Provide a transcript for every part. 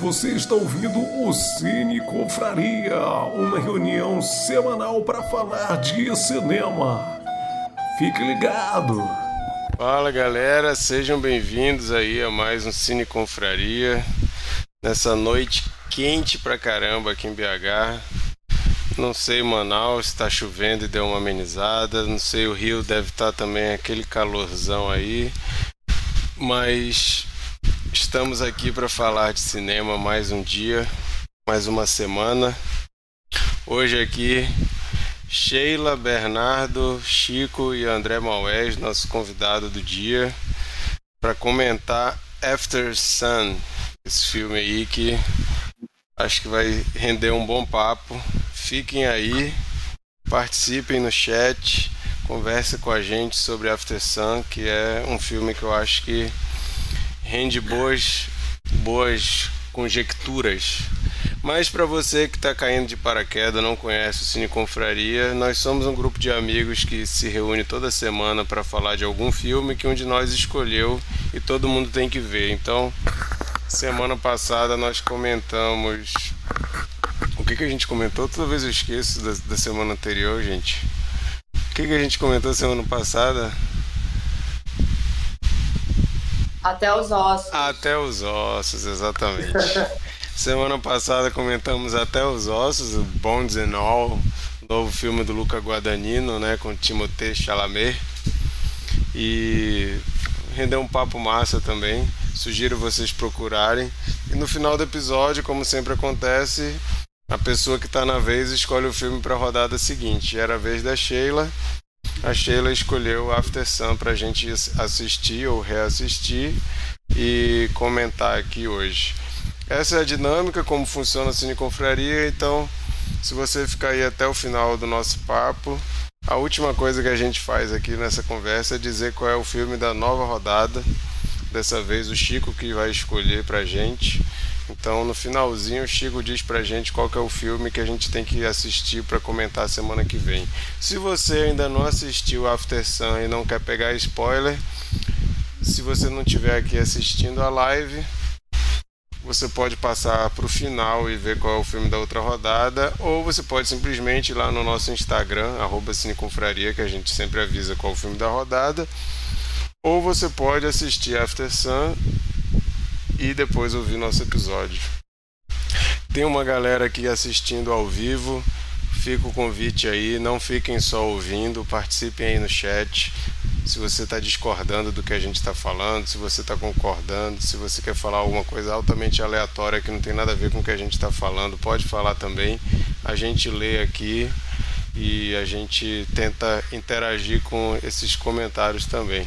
Você está ouvindo o Cine Confraria, uma reunião semanal para falar de cinema. Fique ligado! Fala galera, sejam bem-vindos aí a mais um Cine Confraria. Nessa noite quente pra caramba aqui em BH. Não sei Manaus está chovendo e deu uma amenizada. Não sei o Rio deve estar tá também aquele calorzão aí. Mas Estamos aqui para falar de cinema mais um dia, mais uma semana. Hoje aqui Sheila, Bernardo, Chico e André Maués, nosso convidado do dia, para comentar After Sun, esse filme aí que acho que vai render um bom papo. Fiquem aí, participem no chat, conversem com a gente sobre After Sun, que é um filme que eu acho que rende boas, boas conjecturas. Mas para você que está caindo de paraquedas, não conhece o Cine Confraria, nós somos um grupo de amigos que se reúne toda semana para falar de algum filme que um de nós escolheu e todo mundo tem que ver. Então, semana passada nós comentamos. O que, que a gente comentou? Toda vez eu esqueço da, da semana anterior, gente. O que, que a gente comentou semana passada? Até os ossos. Até os ossos, exatamente. Semana passada comentamos Até os Ossos, o and All, novo filme do Luca Guadagnino, né, com Timothée Chalamet. E rendeu um papo massa também. Sugiro vocês procurarem. E no final do episódio, como sempre acontece, a pessoa que está na vez escolhe o filme para a rodada seguinte. Era a vez da Sheila a Sheila escolheu After Sun para a gente assistir ou reassistir e comentar aqui hoje. Essa é a dinâmica, como funciona a Cine Confraria, então se você ficar aí até o final do nosso papo, a última coisa que a gente faz aqui nessa conversa é dizer qual é o filme da nova rodada. Dessa vez o Chico que vai escolher pra gente. Então, no finalzinho, o Chico diz pra gente qual é o filme que a gente tem que assistir para comentar semana que vem. Se você ainda não assistiu After Sun e não quer pegar spoiler, se você não estiver aqui assistindo a live, você pode passar para o final e ver qual é o filme da outra rodada, ou você pode simplesmente ir lá no nosso Instagram, arroba Cineconfraria, que a gente sempre avisa qual é o filme da rodada, ou você pode assistir After Sun e depois ouvir nosso episódio. Tem uma galera aqui assistindo ao vivo. Fica o convite aí, não fiquem só ouvindo, participem aí no chat. Se você está discordando do que a gente está falando, se você está concordando, se você quer falar alguma coisa altamente aleatória que não tem nada a ver com o que a gente está falando, pode falar também. A gente lê aqui e a gente tenta interagir com esses comentários também.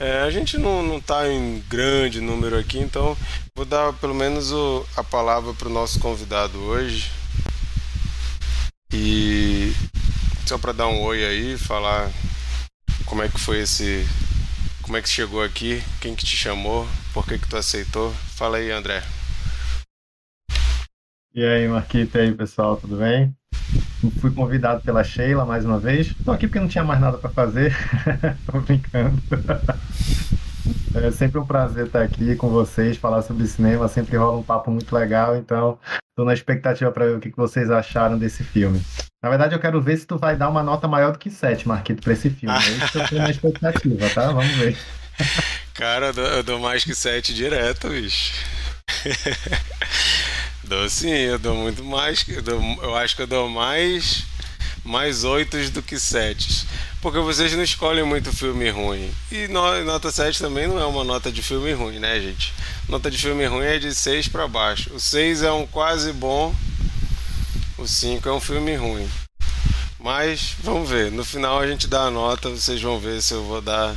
É, a gente não está em grande número aqui, então vou dar pelo menos o, a palavra para o nosso convidado hoje. E só para dar um oi aí, falar como é que foi esse. Como é que chegou aqui, quem que te chamou, por que que tu aceitou. Fala aí, André. E aí, Marquita, e aí, pessoal, tudo bem? Fui convidado pela Sheila mais uma vez. Estou aqui porque não tinha mais nada para fazer. Estou brincando. É sempre um prazer estar aqui com vocês, falar sobre cinema. Sempre rola um papo muito legal. Então, estou na expectativa para ver o que vocês acharam desse filme. Na verdade, eu quero ver se tu vai dar uma nota maior do que 7, Marquito, para esse filme. É isso que eu estou na expectativa, tá? Vamos ver. Cara, eu dou, eu dou mais que 7 direto, bicho. Dou sim, eu dou muito mais. Eu, dou, eu acho que eu dou mais mais oitos do que setes. Porque vocês não escolhem muito filme ruim. E no, nota 7 também não é uma nota de filme ruim, né, gente? Nota de filme ruim é de 6 para baixo. O 6 é um quase bom. O 5 é um filme ruim. Mas vamos ver. No final a gente dá a nota, vocês vão ver se eu vou dar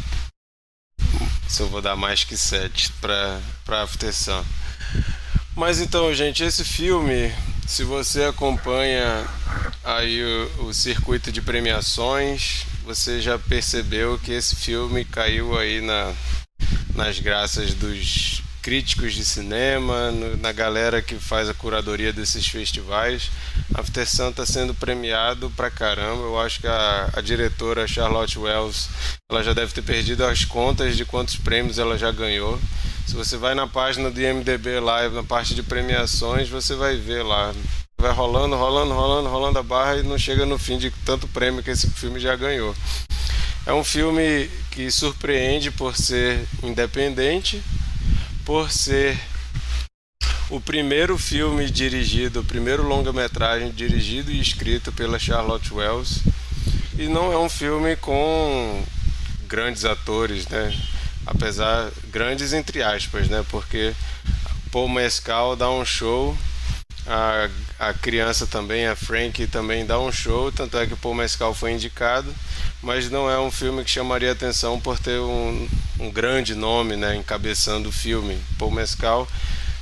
se eu vou dar mais que 7 para para After Sun. Mas então, gente, esse filme, se você acompanha aí o, o, circuito de premiações, você já percebeu que esse filme caiu aí na, nas graças dos críticos de cinema, no, na galera que faz a curadoria desses festivais. After Sun está sendo premiado pra caramba. Eu acho que a, a diretora Charlotte Wells ela já deve ter perdido as contas de quantos prêmios ela já ganhou Se você vai na página do IMDB Live, na parte de premiações, você vai ver lá. Vai rolando, rolando, rolando, rolando a barra e não chega no fim de tanto prêmio que esse filme já ganhou. É um filme que surpreende por ser independente, por ser o primeiro filme dirigido, o primeiro longa-metragem dirigido e escrito pela Charlotte Wells. E não é um filme com grandes atores, né? Apesar grandes entre aspas, né? Porque Paul Mescal dá um show, a, a criança também, a Frank também dá um show, tanto é que Paul Mescal foi indicado, mas não é um filme que chamaria atenção por ter um, um grande nome, né, encabeçando o filme. Paul Mescal,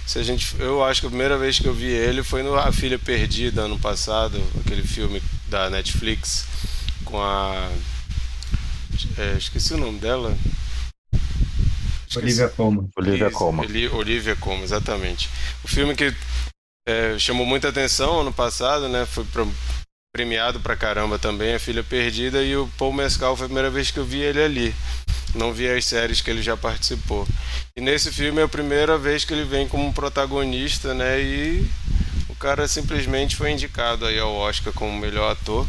se a gente, eu acho que a primeira vez que eu vi ele foi no A Filha Perdida ano passado, aquele filme da Netflix com a é, esqueci o nome dela. Olivia Colman. Olivia Colman. Olivia Colman, exatamente. O filme que é, chamou muita atenção ano passado, né? Foi premiado pra caramba também, A Filha Perdida, e o Paul Mescal foi a primeira vez que eu vi ele ali. Não vi as séries que ele já participou. E nesse filme é a primeira vez que ele vem como protagonista, né? E o cara simplesmente foi indicado aí ao Oscar como melhor ator.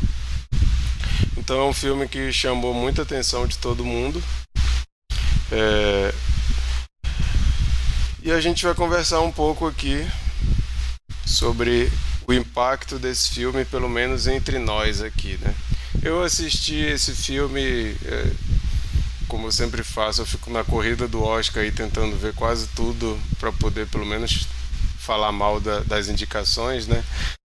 Então é um filme que chamou muita atenção de todo mundo. É... E a gente vai conversar um pouco aqui sobre o impacto desse filme, pelo menos entre nós aqui, né? Eu assisti esse filme, é... como eu sempre faço, eu fico na corrida do Oscar aí tentando ver quase tudo para poder pelo menos falar mal da, das indicações, né?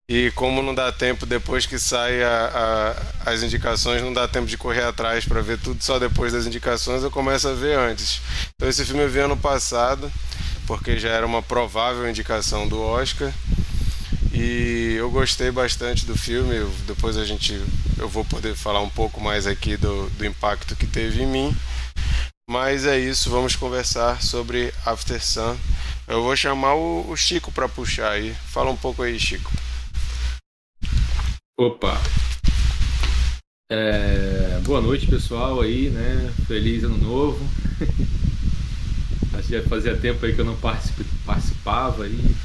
E como não dá tempo depois que a, as indicações, não dá tempo de correr atrás para ver tudo só depois das indicações, eu começo a ver antes. Então esse filme eu vi ano passado, porque já era uma provável indicação do Oscar. E eu gostei bastante do filme. Depois a gente eu vou poder falar um pouco mais aqui do, do impacto que teve em mim. Mas é isso, vamos conversar sobre After Sun. Eu vou chamar o, o Chico para puxar aí. Fala um pouco aí, Chico. Opa! É, boa noite, pessoal aí, né? Feliz ano novo. Acho que fazia tempo aí que eu não participava aí,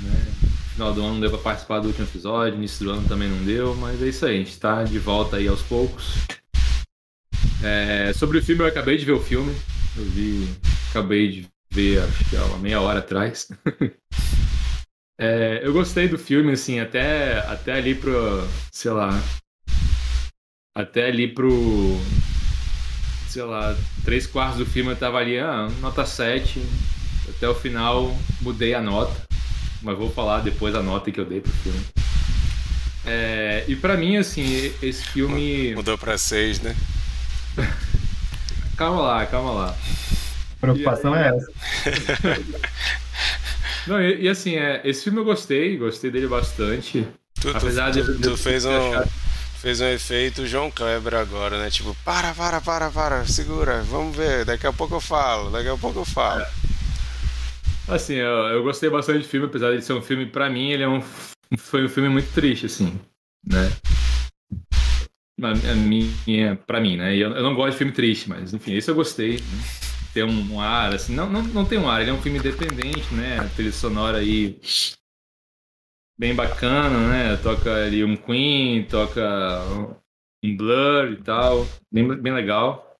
né? Final do ano não deu pra participar do último episódio, início do ano também não deu, mas é isso aí, a gente tá de volta aí aos poucos. É, sobre o filme, eu acabei de ver o filme. Eu vi, acabei de ver, acho que há uma meia hora atrás. É, eu gostei do filme, assim, até, até ali pro. Sei lá. Até ali pro. Sei lá, três quartos do filme eu tava ali, ah, nota 7. Até o final mudei a nota. Mas vou falar depois a nota que eu dei pro filme. É, e para mim, assim, esse filme. Mudou pra 6, né? calma lá, calma lá. A preocupação aí... é essa. Não, e, e, assim, é, esse filme eu gostei, gostei dele bastante. Tu, apesar tu, de, tu, tu fez um. Fez um efeito João Kleber agora, né? Tipo, para, para, para, para, segura, vamos ver, daqui a pouco eu falo, daqui a pouco eu falo. É. Assim, eu, eu, gostei bastante do filme, apesar de ser um filme, pra mim, ele é um, foi um filme muito triste, assim, né? A minha, pra mim, né? Eu, eu não gosto de filme triste, mas enfim, esse eu gostei. Né? Ter um ar, assim, não, não, não tem um ar, ele é um filme independente, né? A trilha sonora aí bem bacana, né? Toca ali um Queen, toca um Blur e tal, bem, bem legal.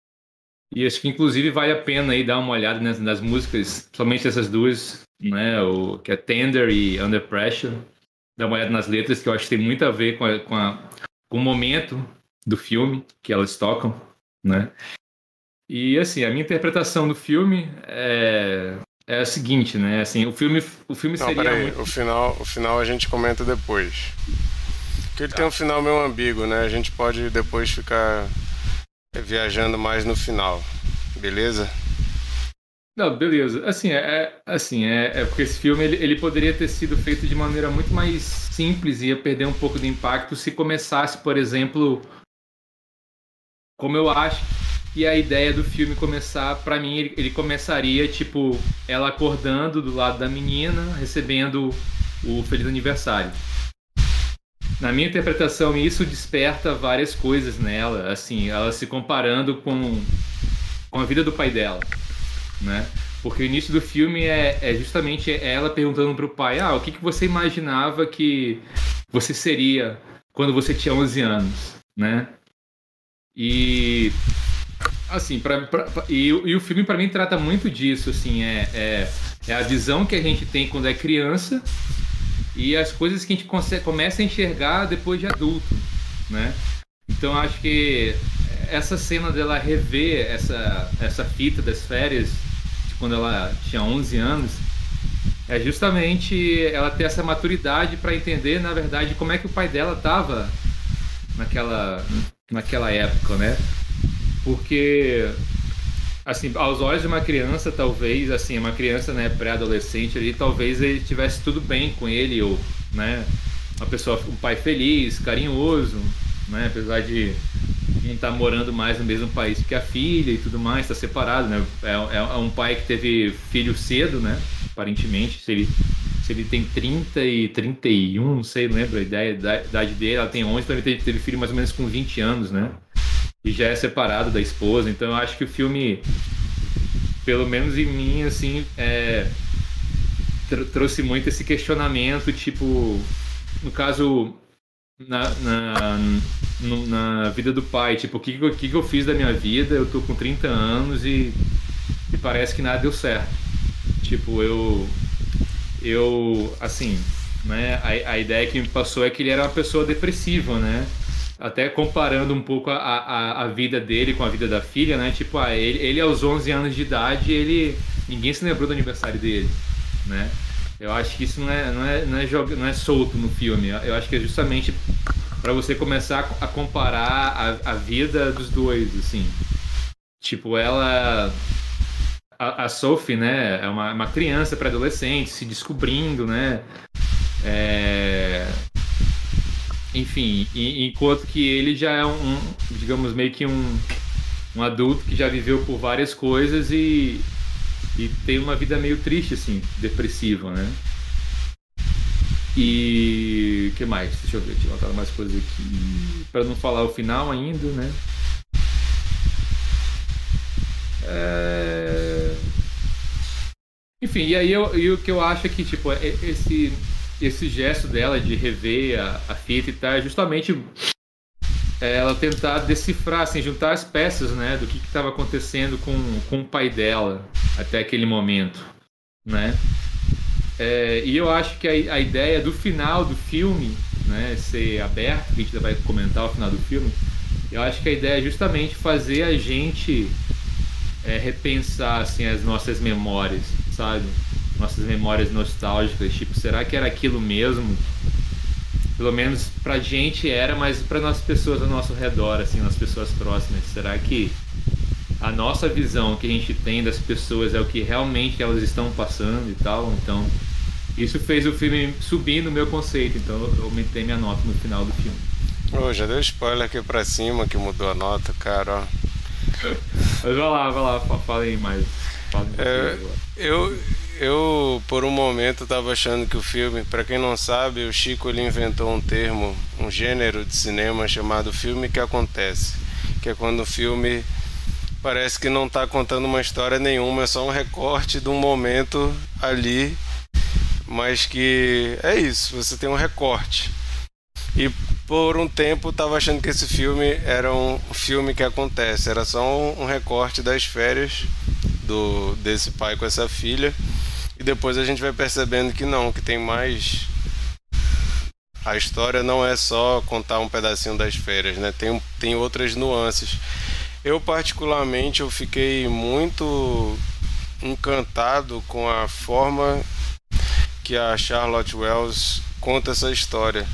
E acho que inclusive vale a pena aí dar uma olhada nas, nas músicas, somente essas duas, né? O que é Tender e Under Pressure. Dar uma olhada nas letras que eu acho que tem muito a ver com, a, com, a, com o momento do filme que elas tocam, né? E assim, a minha interpretação do filme é, é a seguinte, né? Assim, o filme, o filme Não, seria. Peraí, muito... o, final, o final a gente comenta depois. Porque ele tá. tem um final meio ambíguo, né? A gente pode depois ficar viajando mais no final. Beleza? Não, beleza. Assim, é, é, assim, é, é porque esse filme ele, ele poderia ter sido feito de maneira muito mais simples e ia perder um pouco de impacto se começasse, por exemplo, como eu acho e a ideia do filme começar, para mim, ele, ele, começaria tipo ela acordando do lado da menina, recebendo o feliz aniversário. Na minha interpretação, isso desperta várias coisas nela, assim, ela se comparando com, com a vida do pai dela, né? Porque o início do filme é, é justamente ela perguntando pro pai: Ah, o que, que você imaginava que você seria quando você tinha 11 anos, né? E assim, pra, pra, pra e, e, o filme para mim trata muito disso, assim, é, é, é, a visão que a gente tem quando é criança e as coisas que a gente consegue, começa a enxergar depois de adulto, né? Então acho que essa cena dela rever essa, essa fita das férias de quando ela tinha 11 anos é justamente ela ter essa maturidade para entender, na verdade, como é que o pai dela estava naquela, naquela época, né? Porque, assim, aos olhos de uma criança, talvez, assim, uma criança, né, pré-adolescente ali, talvez ele tivesse tudo bem com ele, ou, né, uma pessoa, um pai feliz, carinhoso, né, apesar de não estar tá morando mais no mesmo país que a filha e tudo mais, está separado, né? É, é, é, um pai que teve filho cedo, né? Aparentemente, se ele, se ele tem 30 e 31, não sei, não lembro a ideia da idade dele, ela tem 11, então ele teve, teve filho mais ou menos com 20 anos, né? E já é separado da esposa, então eu acho que o filme, pelo menos em mim, assim, é, tr trouxe muito esse questionamento, tipo, no caso na, na, na vida do pai. Tipo, o que, que, que eu fiz da minha vida? Eu tô com 30 anos e, e parece que nada deu certo. Tipo, eu. Eu. Assim, né? A, a ideia que me passou é que ele era uma pessoa depressiva, né? Até comparando um pouco a, a, a vida dele com a vida da filha, né? Tipo, ah, ele, ele aos 11 anos de idade, ele ninguém se lembrou do aniversário dele, né? Eu acho que isso não é, não é, não é, não é solto no filme. Eu acho que é justamente para você começar a comparar a, a vida dos dois, assim. Tipo, ela. A, a Sophie, né, é uma, uma criança pré-adolescente, se descobrindo, né? É... Enfim, enquanto que ele já é um, digamos, meio que um, um adulto que já viveu por várias coisas e, e tem uma vida meio triste, assim, depressiva, né? E que mais? Deixa eu ver, tinha anotado mais coisas aqui. Para não falar o final ainda, né? É... Enfim, e aí eu, e o que eu acho é que, tipo, é, esse, esse gesto dela de rever a, a fita e tal é justamente é ela tentar decifrar, assim, juntar as peças, né, do que estava acontecendo com, com o pai dela até aquele momento, né? É, e eu acho que a, a, ideia do final do filme, né, ser aberto, que a gente vai comentar o final do filme, eu acho que a ideia é justamente fazer a gente é, repensar assim as nossas memórias, sabe? Nossas memórias nostálgicas, tipo, será que era aquilo mesmo? Pelo menos pra gente era, mas para as pessoas ao nosso redor, assim, as pessoas próximas, será que a nossa visão que a gente tem das pessoas é o que realmente elas estão passando e tal? Então, isso fez o filme subir no meu conceito, então eu aumentei minha nota no final do filme. Oh, já deu spoiler aqui pra cima que mudou a nota, cara. Mas vai lá, vai lá, fala aí mais. É, eu, eu, por um momento, estava achando que o filme, para quem não sabe, o Chico ele inventou um termo, um gênero de cinema chamado filme que acontece, que é quando o filme parece que não está contando uma história nenhuma, é só um recorte de um momento ali, mas que é isso, você tem um recorte. E por um tempo estava achando que esse filme era um filme que acontece, era só um, um recorte das férias do desse pai com essa filha. E depois a gente vai percebendo que não, que tem mais. A história não é só contar um pedacinho das férias, né? Tem, tem outras nuances. Eu particularmente eu fiquei muito encantado com a forma que a Charlotte Wells conta essa história.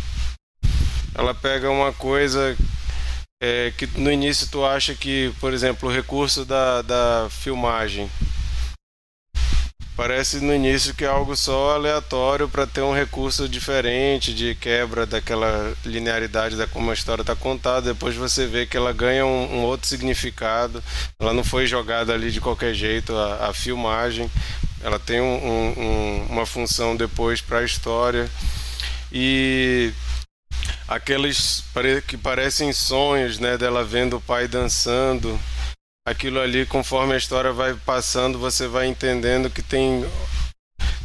Ela pega uma coisa é, que no início tu acha que, por exemplo, o recurso da, da filmagem Parece no início que é algo só aleatório para ter um recurso diferente de quebra daquela linearidade da como a história está contada. Depois você vê que ela ganha um, um, outro significado. Ela não foi jogada ali de qualquer jeito. A, a filmagem, ela tem um, um, uma função depois para a história e aqueles que parecem sonhos, né, dela vendo o pai dançando aquilo ali, conforme a história vai passando, você vai entendendo que tem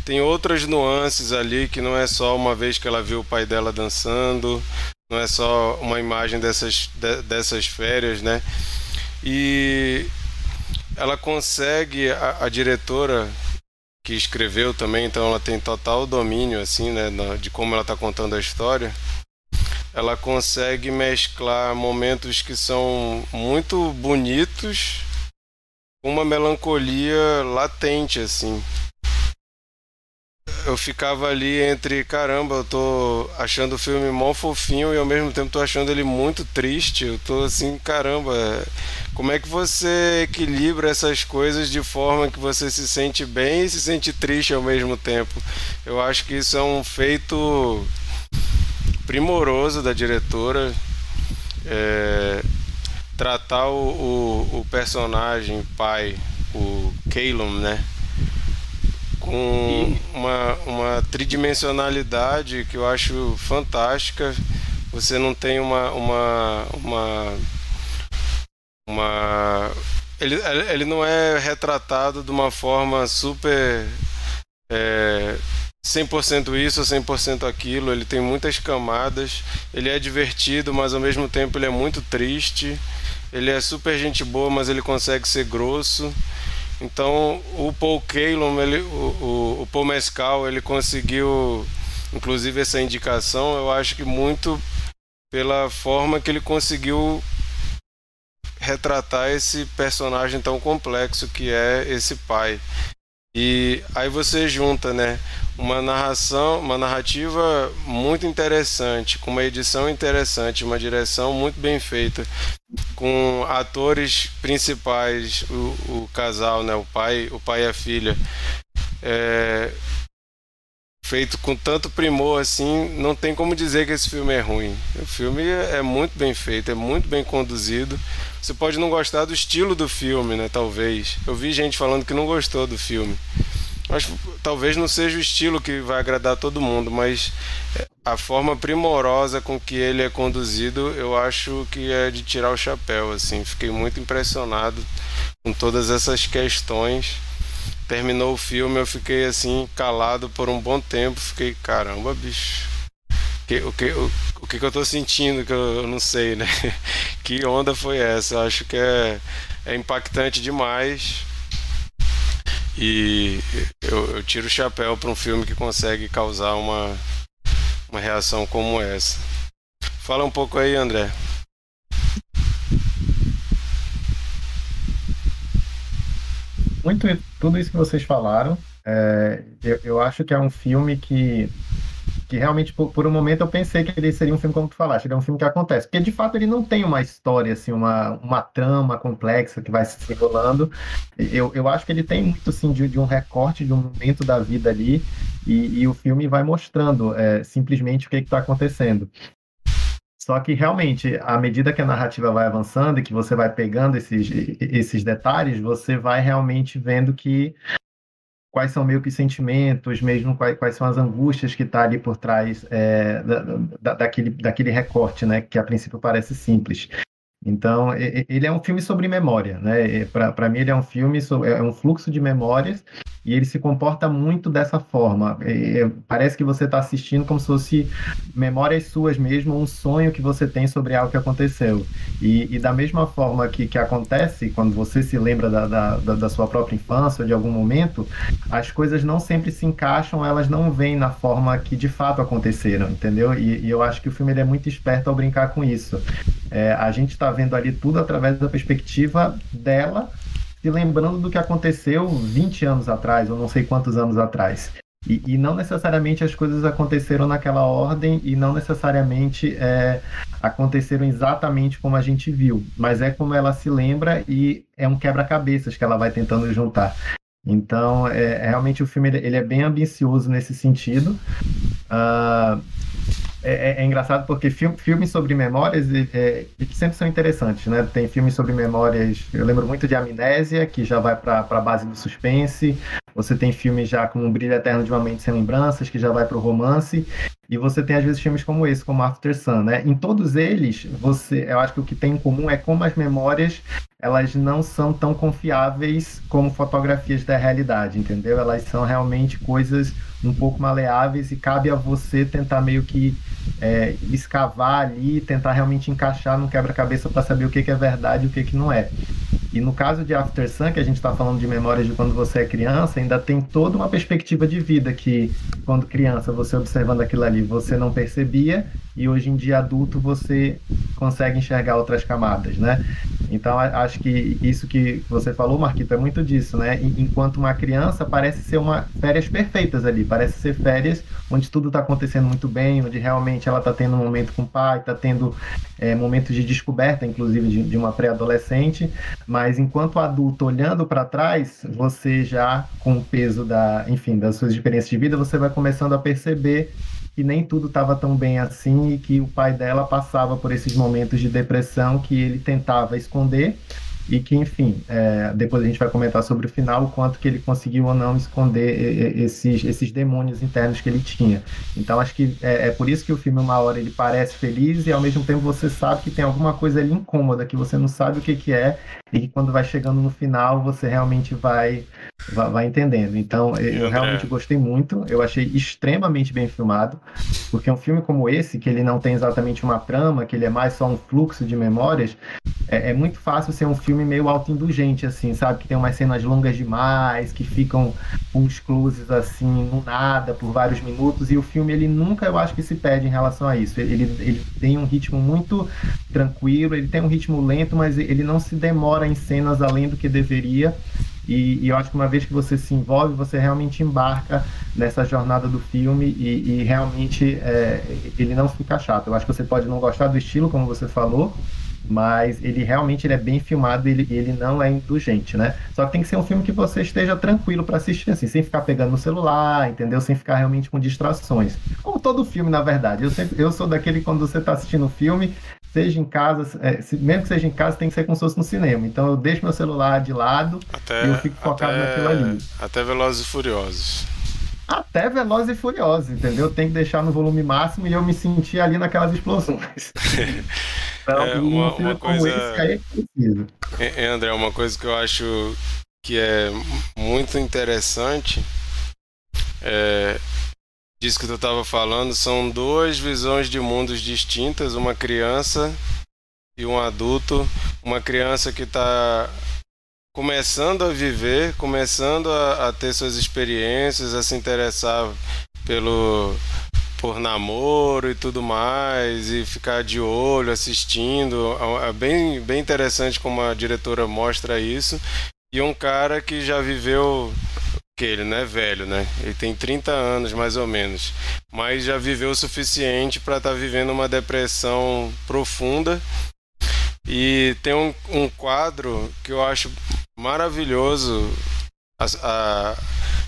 tem outras nuances ali que não é só uma vez que ela viu o pai dela dançando, não é só uma imagem dessas, de, dessas férias, né? E ela consegue, a, a, diretora que escreveu também, então ela tem total domínio, assim, né, de como ela está contando a história. Ela consegue mesclar momentos que são muito bonitos com uma melancolia latente, assim eu ficava ali entre caramba, eu tô achando o filme mó fofinho e ao mesmo tempo tô achando ele muito triste. Eu tô assim, caramba, como é que você equilibra essas coisas de forma que você se sente bem e se sente triste ao mesmo tempo? Eu acho que isso é um feito primoroso da diretora. É, tratar o, o, o personagem pai, o Calum, né? com uma, uma tridimensionalidade que eu acho fantástica. Você não tem uma. uma, uma, uma ele, ele não é retratado de uma forma super. É, 100% isso ou 100% aquilo. Ele tem muitas camadas. Ele é divertido, mas ao mesmo tempo ele é muito triste. Ele é super gente boa, mas ele consegue ser grosso. Então o Paul Kalon, ele, o, o, o Paul Mescal, ele conseguiu, inclusive essa indicação, eu acho que muito pela forma que ele conseguiu retratar esse personagem tão complexo que é esse pai. E aí você junta, né, uma narração, uma narrativa muito interessante, com uma edição interessante, uma direção muito bem feita, com atores principais, o, o casal, né, o pai, o pai e a filha, é, feito com tanto primor assim, não tem como dizer que esse filme é ruim. O filme é muito bem feito, é muito bem conduzido. Você pode não gostar do estilo do filme, né? Talvez. Eu vi gente falando que não gostou do filme. Mas talvez não seja o estilo que vai agradar todo mundo, mas é, a forma primorosa com que ele é conduzido, eu acho que é de tirar o chapéu, assim. Fiquei muito impressionado com todas essas questões. Terminou o filme, eu fiquei assim calado por um bom tempo, fiquei, caramba, bicho que, o, que, o, que, que eu tô sentindo, que eu, eu, não sei, né? Que onda foi essa? Eu acho que é, é impactante demais. E eu, eu tiro o chapéu para um filme que consegue causar uma, uma reação como essa. Fala um pouco aí, André. Muito tudo isso que vocês falaram. É, eu, eu acho que é um filme que que realmente por, por, um momento eu pensei que ele seria um filme como tu falaste, ele é um filme que acontece, porque de fato ele não tem uma história assim, uma, uma trama complexa que vai se desenrolando. Eu, eu acho que ele tem muito assim de, de um recorte de um momento da vida ali e, e o filme vai mostrando é, simplesmente o que está acontecendo. Só que realmente, à medida que a narrativa vai avançando e que você vai pegando esses, esses detalhes, você vai realmente vendo que quais são meio que sentimentos, mesmo quais, quais são as angústias que está ali por trás é, da, da, daquele, daquele recorte, né, que a princípio parece simples. Então, ele é um filme sobre memória, né? Para mim, ele é um filme, sobre, é um fluxo de memórias e ele se comporta muito dessa forma. É, parece que você está assistindo como se fosse memórias suas mesmo, um sonho que você tem sobre algo que aconteceu. E, e da mesma forma que, que acontece quando você se lembra da, da, da, sua própria infância ou de algum momento, as coisas não sempre se encaixam, elas não vêm na forma que de fato aconteceram, entendeu? E, e eu acho que o filme é muito esperto ao brincar com isso. É, a gente está vendo ali tudo através da perspectiva dela, se lembrando do que aconteceu 20 anos atrás, ou não sei quantos anos atrás. E, e não necessariamente as coisas aconteceram naquela ordem e não necessariamente é, aconteceram exatamente como a gente viu, mas é como ela se lembra e é um quebra-cabeças que ela vai tentando juntar. Então, é, realmente o filme ele, é bem ambicioso nesse sentido. Uh, é, é, é, engraçado porque film, filmes sobre memórias é, sempre são interessantes, né? Tem filmes sobre memórias, eu lembro muito de Amnésia, que já vai para a base do suspense. Você tem filmes já como O Brilho Eterno de uma Mente Sem Lembranças, que já vai para o romance. e você tem às vezes filmes como esse, como After Sun, né? Em todos eles, você, eu acho que o que tem em comum é como as memórias elas não são tão confiáveis como fotografias da realidade, entendeu? Elas são realmente coisas um pouco maleáveis e cabe a você tentar meio que é, escavar ali, tentar realmente encaixar no quebra-cabeça para saber o que, que é verdade e o que, que não é. E no caso de After Sun, que a gente está falando de memórias de quando você é criança, ainda tem toda uma perspectiva de vida que, quando criança, você observando aquilo ali, você não percebia, e hoje em dia adulto você consegue enxergar outras camadas, né? Então acho que isso que você falou, Marquito, é muito disso, né? Enquanto uma criança parece ser uma férias perfeitas ali, parece ser férias onde tudo está acontecendo muito bem, onde realmente ela está tendo um momento com o pai, está tendo é, momentos de descoberta, inclusive de, de uma pré-adolescente, mas enquanto adulto olhando para trás, você já com o peso da, enfim, das suas experiências de vida, você vai começando a perceber que nem tudo estava tão bem assim e que o pai dela passava por esses momentos de depressão que ele tentava esconder e que, enfim, é, depois a gente vai comentar sobre o final, o quanto que ele conseguiu ou não esconder esses, esses demônios internos que ele tinha. Então, acho que é, é, por isso que o filme, uma hora, ele parece feliz e, ao mesmo tempo, você sabe que tem alguma coisa ali incômoda, que você não sabe o que, que é e que quando vai chegando no final, você realmente vai, vai, vai entendendo. Então, eu realmente gostei muito, eu achei extremamente bem filmado, porque um filme como esse, que ele não tem exatamente uma trama, que ele é mais só um fluxo de memórias, é, é muito fácil ser um filme meio autoindulgente, assim, sabe? Que tem umas cenas longas demais, que ficam uns closes, assim, no nada, por vários minutos, e o filme, ele nunca, eu acho que se perde em relação a isso. Ele, ele tem um ritmo muito tranquilo, ele tem um ritmo lento, mas ele não se demora em cenas além do que deveria, e, e, eu acho que uma vez que você se envolve, você realmente embarca nessa jornada do filme e, e realmente é, ele não fica chato. Eu acho que você pode não gostar do estilo, como você falou, mas ele realmente ele é bem filmado e ele, ele não é indulgente, né? Só que tem que ser um filme que você esteja tranquilo para assistir, assim, sem ficar pegando no celular, entendeu? Sem ficar realmente com distrações. Como todo filme, na verdade. Eu, sempre, eu sou daquele quando você está assistindo um filme, seja em casa, é, se, mesmo que seja em casa, tem que ser como se fosse no cinema. Então eu deixo meu celular de lado até, e eu fico focado até, naquilo ali. Até Velozes e Furiosos. Até Velozes e Furiosos, entendeu? Tem que deixar no volume máximo e eu me sentir ali naquelas explosões. Então, é, uma, uma coisa... é André, uma coisa que eu acho que é muito interessante é, disso que tu estava falando, são duas visões de mundos distintas, uma criança e um adulto, uma criança que está começando a viver, começando a, a, ter suas experiências, a se interessar pelo por namoro e tudo mais e ficar de olho assistindo é, é bem bem interessante como a diretora mostra isso e um cara que já viveu que ele não é velho, né? Ele tem 30 anos mais ou menos, mas já viveu o suficiente para estar tá vivendo uma depressão profunda. E tem um, um quadro que eu acho maravilhoso. A, a,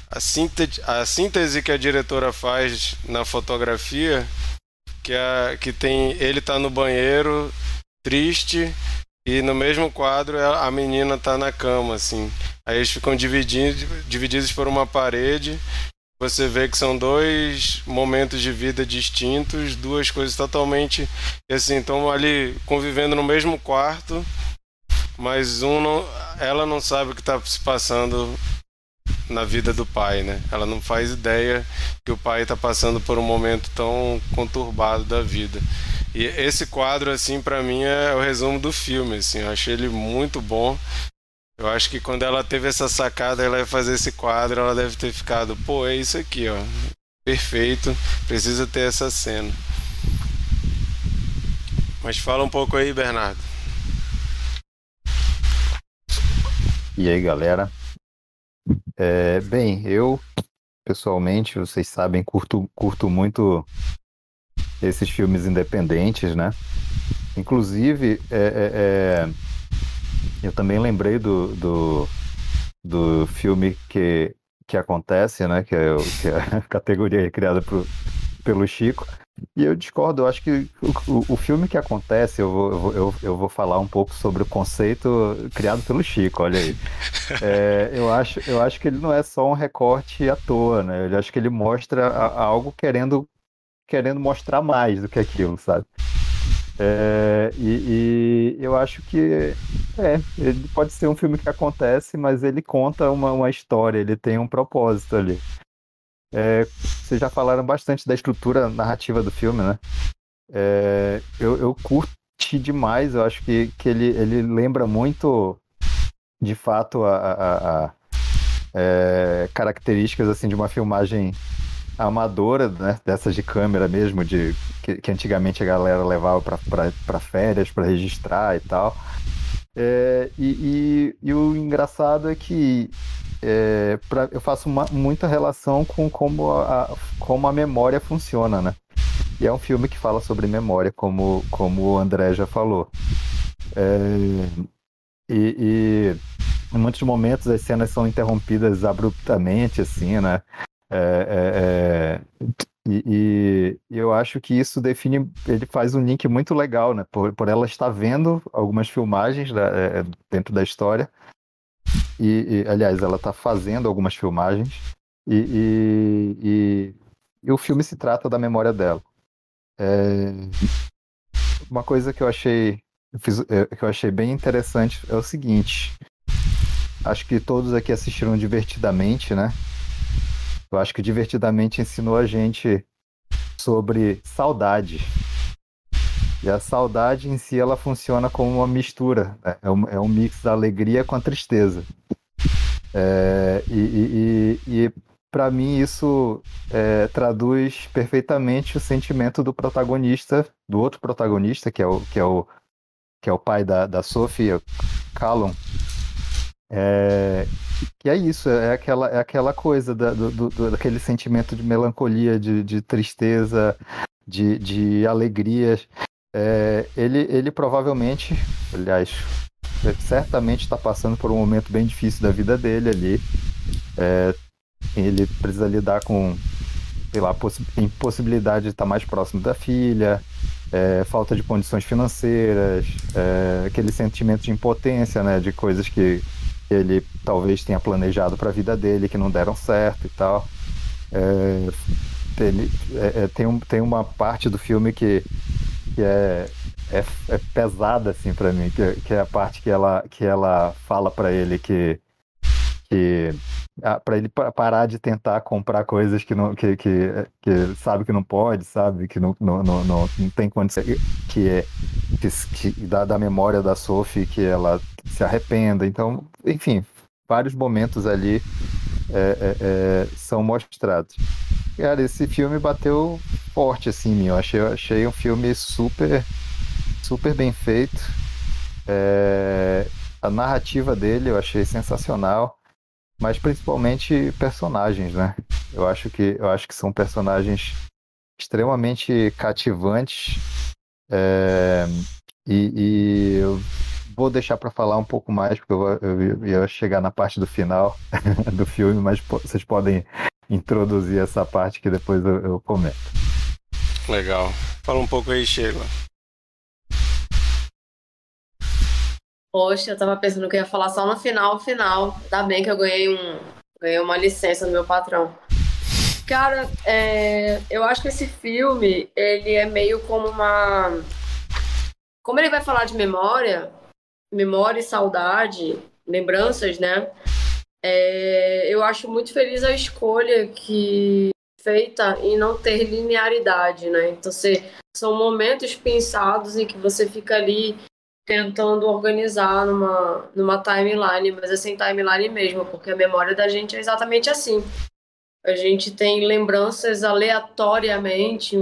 a, síntese, a síntese que a diretora faz na fotografia, que, é, que tem ele tá no banheiro triste e no mesmo quadro a menina tá na cama, assim. Aí eles ficam divididos, divididos por uma parede. Você vê que são dois momentos de vida distintos, duas coisas totalmente assim, estão ali convivendo no mesmo quarto, mas um não, ela não sabe o que está se passando na vida do pai, né? Ela não faz ideia que o pai está passando por um momento tão conturbado da vida. E esse quadro, assim, para mim é o resumo do filme, assim. Eu achei ele muito bom. Eu acho que quando ela teve essa sacada, ela ia fazer esse quadro, ela deve ter ficado, pô, é isso aqui, ó. Perfeito, precisa ter essa cena. Mas fala um pouco aí, Bernardo. E aí, galera? É, bem, eu pessoalmente, vocês sabem, curto, curto muito esses filmes independentes, né? Inclusive, é, é, é, eu também lembrei do, do, do filme que, que acontece, né? Que é, que é a categoria criada por, pelo Chico. E eu discordo, eu acho que o, o, filme que acontece, eu vou, eu, eu vou falar um pouco sobre o conceito criado pelo Chico, olha aí. É, eu, acho, eu acho que ele não é só um recorte à toa, né? Eu acho que ele mostra a, a algo querendo querendo mostrar mais do que aquilo, sabe? É, e, e, eu acho que é, ele pode ser um filme que acontece, mas ele conta uma, uma história, ele tem um propósito ali. É, vocês já falaram bastante da estrutura narrativa do filme, né? É, eu, eu curti demais, eu acho que, que ele, ele lembra muito, de fato, a, a, a é, características assim de uma filmagem amadora, né? Dessas de câmera mesmo, de que, que antigamente a galera levava para férias, para registrar e tal. É, e, e, e, o engraçado é que é, pra, eu faço uma, muita relação com como a, como a memória funciona, né? E é um filme que fala sobre memória, como, como o André já falou. É, e, e, em muitos momentos as cenas são interrompidas abruptamente, assim, né? É, é, é e, e, eu acho que isso define, ele faz um link muito legal, né? Por, por ela estar vendo algumas filmagens da, é, dentro da história. E, e, aliás, ela está fazendo algumas filmagens. E, e, e, o filme se trata da memória dela. É, uma coisa que eu achei eu fiz, é, que eu achei bem interessante é o seguinte. Acho que todos aqui assistiram divertidamente, né? Eu acho que divertidamente ensinou a gente sobre saudade. E a saudade em si ela funciona como uma mistura, né? é, um, é um mix da alegria com a tristeza. É, e, e, e, para mim isso é, traduz perfeitamente o sentimento do protagonista, do outro protagonista, que é o, que é o, que é o pai da, da Sophie, Callum, é, que é isso, é aquela, é aquela coisa da, do, do, daquele sentimento de melancolia, de, de tristeza, de, de alegria. É, ele, ele provavelmente, aliás, certamente está passando por um momento bem difícil da vida dele ali. É, ele precisa lidar com, sei lá, impossibilidade de estar mais próximo da filha, é, falta de condições financeiras, é, aquele sentimento de impotência, né, de coisas que ele talvez tenha planejado para a vida dele que não deram certo e tal. É, ele, é, é, tem, um, tem uma parte do filme que, que é, é, é pesada assim para mim, que, que, é a parte que ela, que ela fala para ele que que para ele parar de tentar comprar coisas que não que, que, que sabe que não pode sabe? Que não não, não, não, não tem condição que é que, que da, da memória da Sophie que ela se arrependa. Então enfim vários momentos ali é, é, é, são mostrados cara esse filme bateu forte assim mim. Eu achei eu achei um filme super super bem feito. É, a narrativa dele eu achei sensacional mas principalmente personagens, né? Eu acho que eu acho que são personagens extremamente cativantes. É, e, e, eu vou deixar para falar um pouco mais porque eu, eu, ia chegar na parte do final do filme, mas vocês podem introduzir essa parte que depois eu, eu comento. Legal. Fala um pouco aí, Sheila. Poxa, eu tava pensando que eu ia falar só no final, final. Ainda bem que eu ganhei, um, ganhei uma licença do meu patrão. Cara, é, eu acho que esse filme, ele é meio como uma... Como ele vai falar de memória, memória e saudade, lembranças, né? É, eu acho muito feliz a escolha que feita em não ter linearidade, né? Então, você, são momentos pensados em que você fica ali tentando organizar numa, numa timeline, mas é sem timeline mesmo, porque a memória da gente é exatamente assim. A gente tem lembranças aleatoriamente,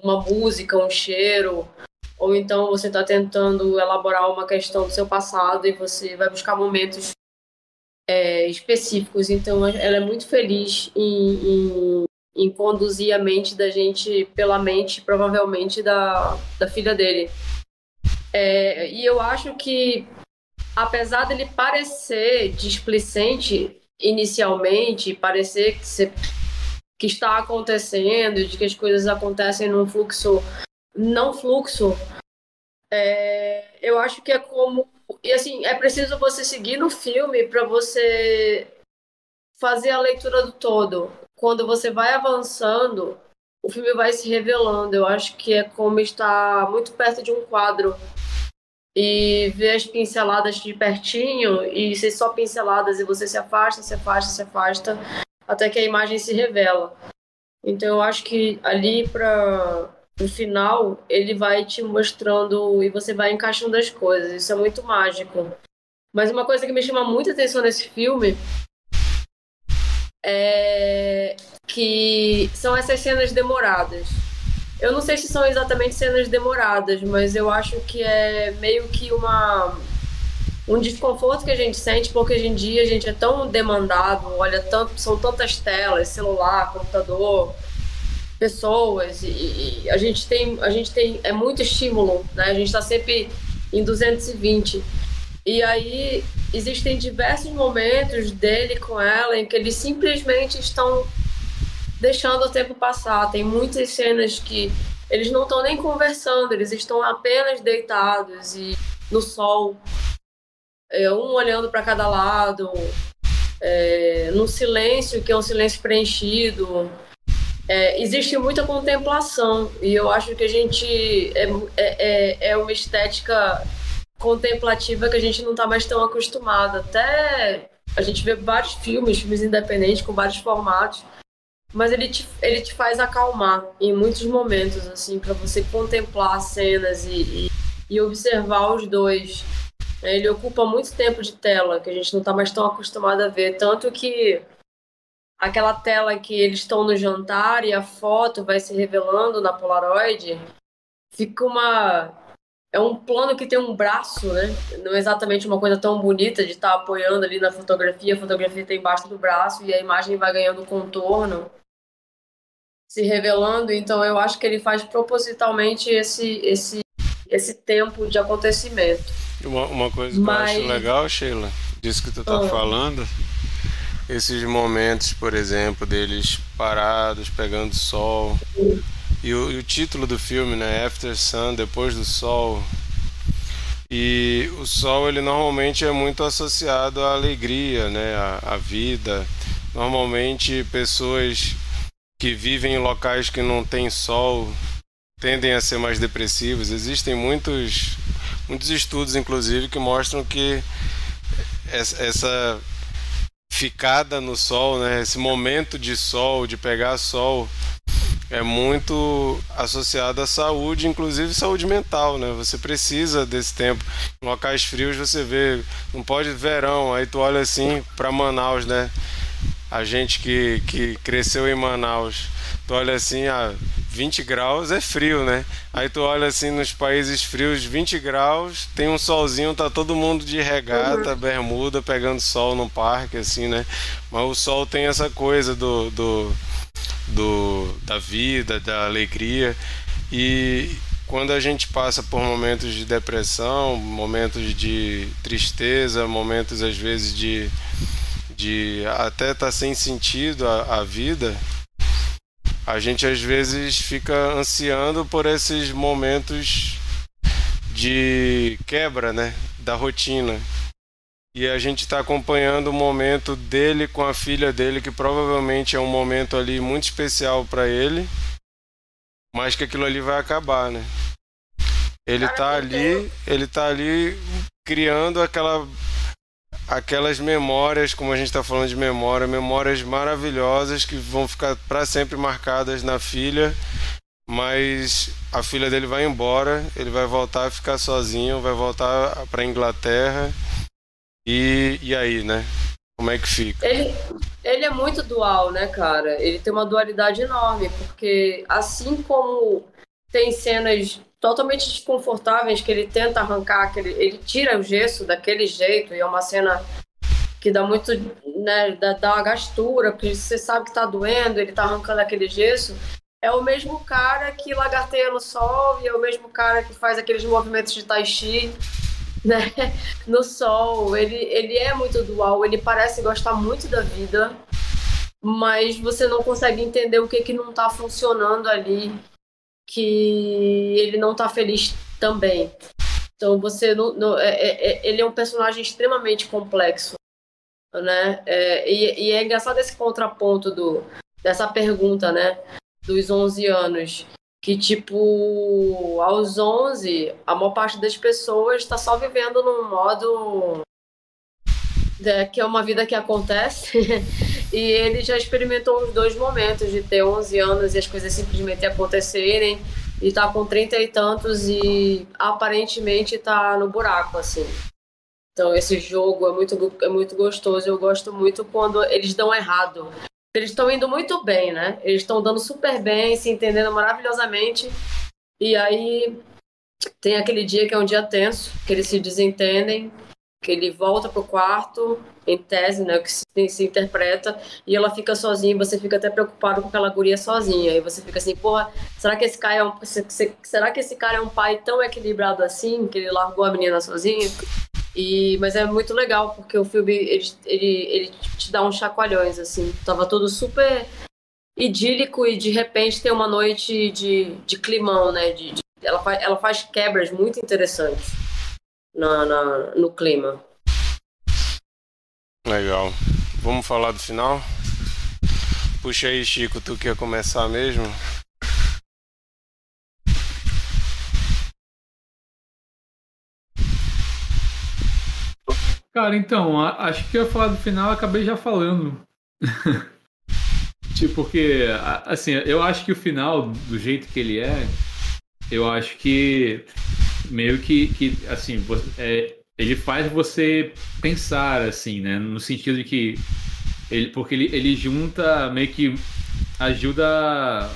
uma música, um cheiro, ou então você está tentando elaborar uma questão do seu passado e você vai buscar momentos é, específicos. Então, ela é muito feliz em, em, em, conduzir a mente da gente pela mente, provavelmente, da, da filha dele. É, e eu acho que, apesar dele parecer displicente inicialmente, parecer que, se, que está acontecendo, de que as coisas acontecem num fluxo não fluxo, é, eu acho que é como. E assim, é preciso você seguir no filme para você fazer a leitura do todo. Quando você vai avançando, o filme vai se revelando. Eu acho que é como estar muito perto de um quadro e ver as pinceladas de pertinho e ser só pinceladas e você se afasta, se afasta, se afasta até que a imagem se revela. Então eu acho que ali para o final ele vai te mostrando e você vai encaixando as coisas. Isso é muito mágico. Mas uma coisa que me chama muita atenção nesse filme é que são essas cenas demoradas. Eu não sei se são exatamente cenas demoradas, mas eu acho que é meio que uma um desconforto que a gente sente porque hoje em dia a gente é tão demandado, olha tanto, são tantas telas, celular, computador, pessoas e, e a gente tem a gente tem é muito estímulo, né? A gente está sempre em 220 e aí existem diversos momentos dele com ela em que eles simplesmente estão deixando o tempo passar. Tem muitas cenas que eles não estão nem conversando, eles estão apenas deitados e no sol, é, um olhando para cada lado, é, no silêncio que é um silêncio preenchido. É, existe muita contemplação e eu acho que a gente é, é, é, é uma estética contemplativa que a gente não está mais tão acostumado. Até a gente vê vários filmes, filmes independentes com vários formatos, mas ele te, ele te faz acalmar em muitos momentos, assim, para você contemplar as cenas e, e, e, observar os dois. Ele ocupa muito tempo de tela, que a gente não está mais tão acostumado a ver. Tanto que aquela tela que eles estão no jantar e a foto vai se revelando na Polaroid, fica uma é um plano que tem um braço, né? Não é exatamente uma coisa tão bonita de estar tá apoiando ali na fotografia. A fotografia tem embaixo do braço e a imagem vai ganhando contorno, se revelando. Então eu acho que ele faz propositalmente esse esse esse tempo de acontecimento. Uma, uma coisa que Mas... eu acho legal, Sheila, disso que tu tá ah. falando, esses momentos, por exemplo, deles parados, pegando sol. E o, e o, título do filme, né? After Sun, Depois do Sol. E o sol, ele normalmente é muito associado à alegria, né? À, à vida. Normalmente, pessoas que vivem em locais que não tem sol tendem a ser mais depressivos. Existem muitos, muitos estudos, inclusive, que mostram que essa ficada no sol, né? Esse momento de sol, de pegar sol, é muito associado à saúde, inclusive saúde mental, né? Você precisa desse tempo. Em locais frios você vê, não pode verão, aí tu olha assim para Manaus, né? A gente que, que cresceu em Manaus, tu olha assim, a ah, 20 graus é frio, né? Aí tu olha assim nos países frios, 20 graus, tem um solzinho, tá todo mundo de regata, uhum. bermuda, pegando sol no parque, assim, né? Mas o sol tem essa coisa do, do do, da vida, da alegria. E quando a gente passa por momentos de depressão, momentos de tristeza, momentos às vezes de, de até estar tá sem sentido a, a vida, a gente às vezes fica ansiando por esses momentos de quebra, né, da rotina. E a gente está acompanhando o momento dele com a filha dele, que provavelmente é um momento ali muito especial para ele, mas que aquilo ali vai acabar, né? Ele está ali, ele tá ali criando aquela aquelas memórias, como a gente está falando de memória, memórias maravilhosas que vão ficar para sempre marcadas na filha, mas a filha dele vai embora, ele vai voltar a ficar sozinho, vai voltar para Inglaterra e, e aí, né? Como é que fica? Ele, ele é muito dual, né, cara? Ele tem uma dualidade enorme, porque assim como tem cenas totalmente desconfortáveis que ele tenta arrancar, que ele, tira o gesso daquele jeito, e é uma cena que dá muito, né, dá, dá uma gastura, porque você sabe que tá doendo, ele tá arrancando aquele gesso. É o mesmo cara que lagarteia no sol e é o mesmo cara que faz aqueles movimentos de tai chi né, no sol. Ele, ele é muito dual, ele parece gostar muito da vida, mas você não consegue entender o que, que não está funcionando ali, que ele não está feliz também. Então você não, não é, é, é, ele é um personagem extremamente complexo, né? É, e, e, é engraçado esse contraponto do dessa pergunta, né? dos 11 anos. Que, tipo, aos 11, a maior parte das pessoas está só vivendo num modo é, que é uma vida que acontece. e ele já experimentou os dois momentos de ter 11 anos e as coisas simplesmente acontecerem e tá com 30 e tantos e aparentemente tá no buraco, assim. Então esse jogo é muito, é muito gostoso. Eu gosto muito quando eles dão errado. Eles estão indo muito bem, né? Eles estão dando super bem, se entendendo maravilhosamente. E aí tem aquele dia que é um dia tenso, que eles se desentendem que ele volta pro quarto, em tese, né, que se, se, interpreta, e ela fica sozinha, você fica até preocupado com aquela guria sozinha, e você fica assim, porra, será que esse cara é um, será que esse cara é um pai tão equilibrado assim, que ele largou a menina sozinha? E, mas é muito legal, porque o filme, ele, ele, ele te dá uns chacoalhões, assim, tava tudo super idílico e de repente tem uma noite de, de climão, né, de, de ela, faz, ela faz quebras muito interessantes na, na, no clima. Legal. Vamos falar do final? Puxa aí, Chico, tu quer começar mesmo? Cara, então, acho que eu ia falar do final, acabei já falando. tipo, porque, assim, eu acho que o final, do jeito que ele é, eu acho que meio que, que assim, é, ele faz você pensar, assim, né? No sentido de que. Ele, porque ele, ele junta, meio que ajuda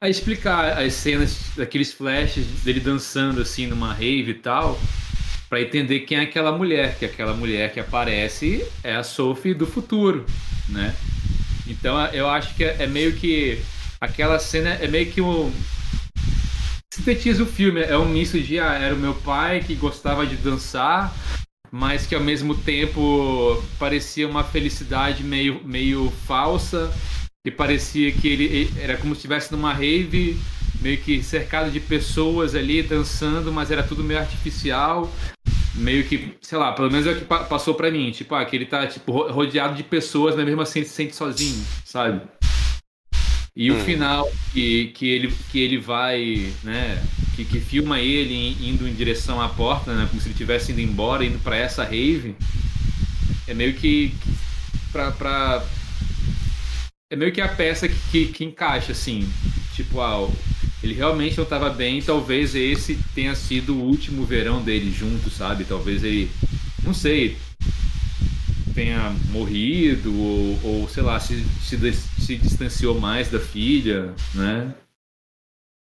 a explicar as cenas daqueles flashes dele dançando, assim, numa rave e tal, para entender quem é aquela mulher, que aquela mulher que aparece é a Sophie do futuro, né? Então eu acho que é, é meio que. Aquela cena é meio que um sintetiza o filme. É um misto de ah, era o meu pai que gostava de dançar, mas que ao mesmo tempo parecia uma felicidade meio, meio falsa, que parecia que ele era como se estivesse numa rave, meio que cercado de pessoas ali dançando, mas era tudo meio artificial. Meio que, sei lá, pelo menos é o que passou pra mim. Tipo, ah, que ele tá tipo, rodeado de pessoas, mas mesmo assim ele se sente sozinho, sabe? E hum. o final que, que, ele, que ele vai, né? Que, que filma ele indo em direção à porta, né? Como se ele estivesse indo embora, indo para essa rave. É meio que. Pra, pra, é meio que a peça que, que, que encaixa, assim. Tipo, ah, ele realmente não estava bem. Talvez esse tenha sido o último verão dele junto, sabe? Talvez ele. Não sei tenha morrido ou, ou sei lá, se, se, se, distanciou mais da filha, né?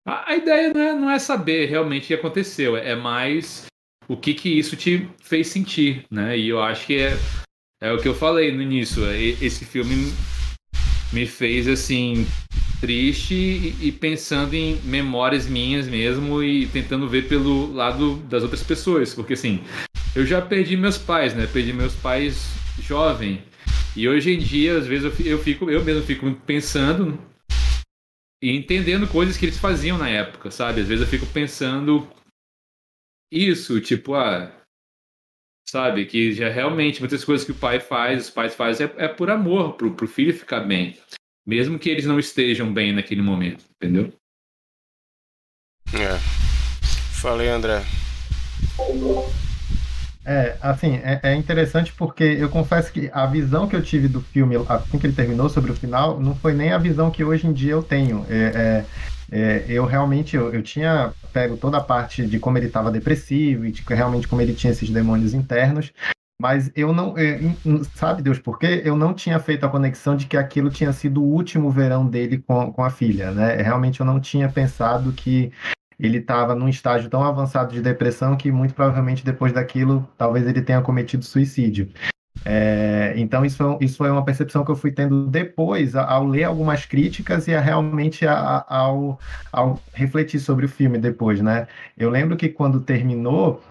A, a ideia não é, não é, saber realmente o que aconteceu, é, mais o que que isso te fez sentir, né? E eu acho que é, é o que eu falei no início, é, esse filme me fez assim triste e, e, pensando em memórias minhas mesmo e tentando ver pelo lado das outras pessoas, porque assim, eu já perdi meus pais, né? Perdi meus pais jovem. E hoje em dia, às vezes, eu fico, eu mesmo fico pensando e entendendo coisas que eles faziam na época, sabe? Às vezes eu fico pensando isso, tipo, ah, sabe? Que já realmente muitas coisas que o pai faz, os pais fazem, é, é por amor, pro, pro filho ficar bem. Mesmo que eles não estejam bem naquele momento, entendeu? É. Falei, André. É, assim, é, é, interessante porque eu confesso que a visão que eu tive do filme, assim que ele terminou, sobre o final, não foi nem a visão que hoje em dia eu tenho. É, é, é eu realmente, eu, eu, tinha pego toda a parte de como ele estava depressivo e de realmente como ele tinha esses demônios internos, mas eu não, é, sabe Deus por quê? Eu não tinha feito a conexão de que aquilo tinha sido o último verão dele com, com a filha, né? Realmente eu não tinha pensado que ele estava num estágio tão avançado de depressão que muito provavelmente depois daquilo talvez ele tenha cometido suicídio. É, então isso foi, isso foi uma percepção que eu fui tendo depois ao ler algumas críticas e a, realmente a, ao, ao refletir sobre o filme depois, né? Eu lembro que quando terminou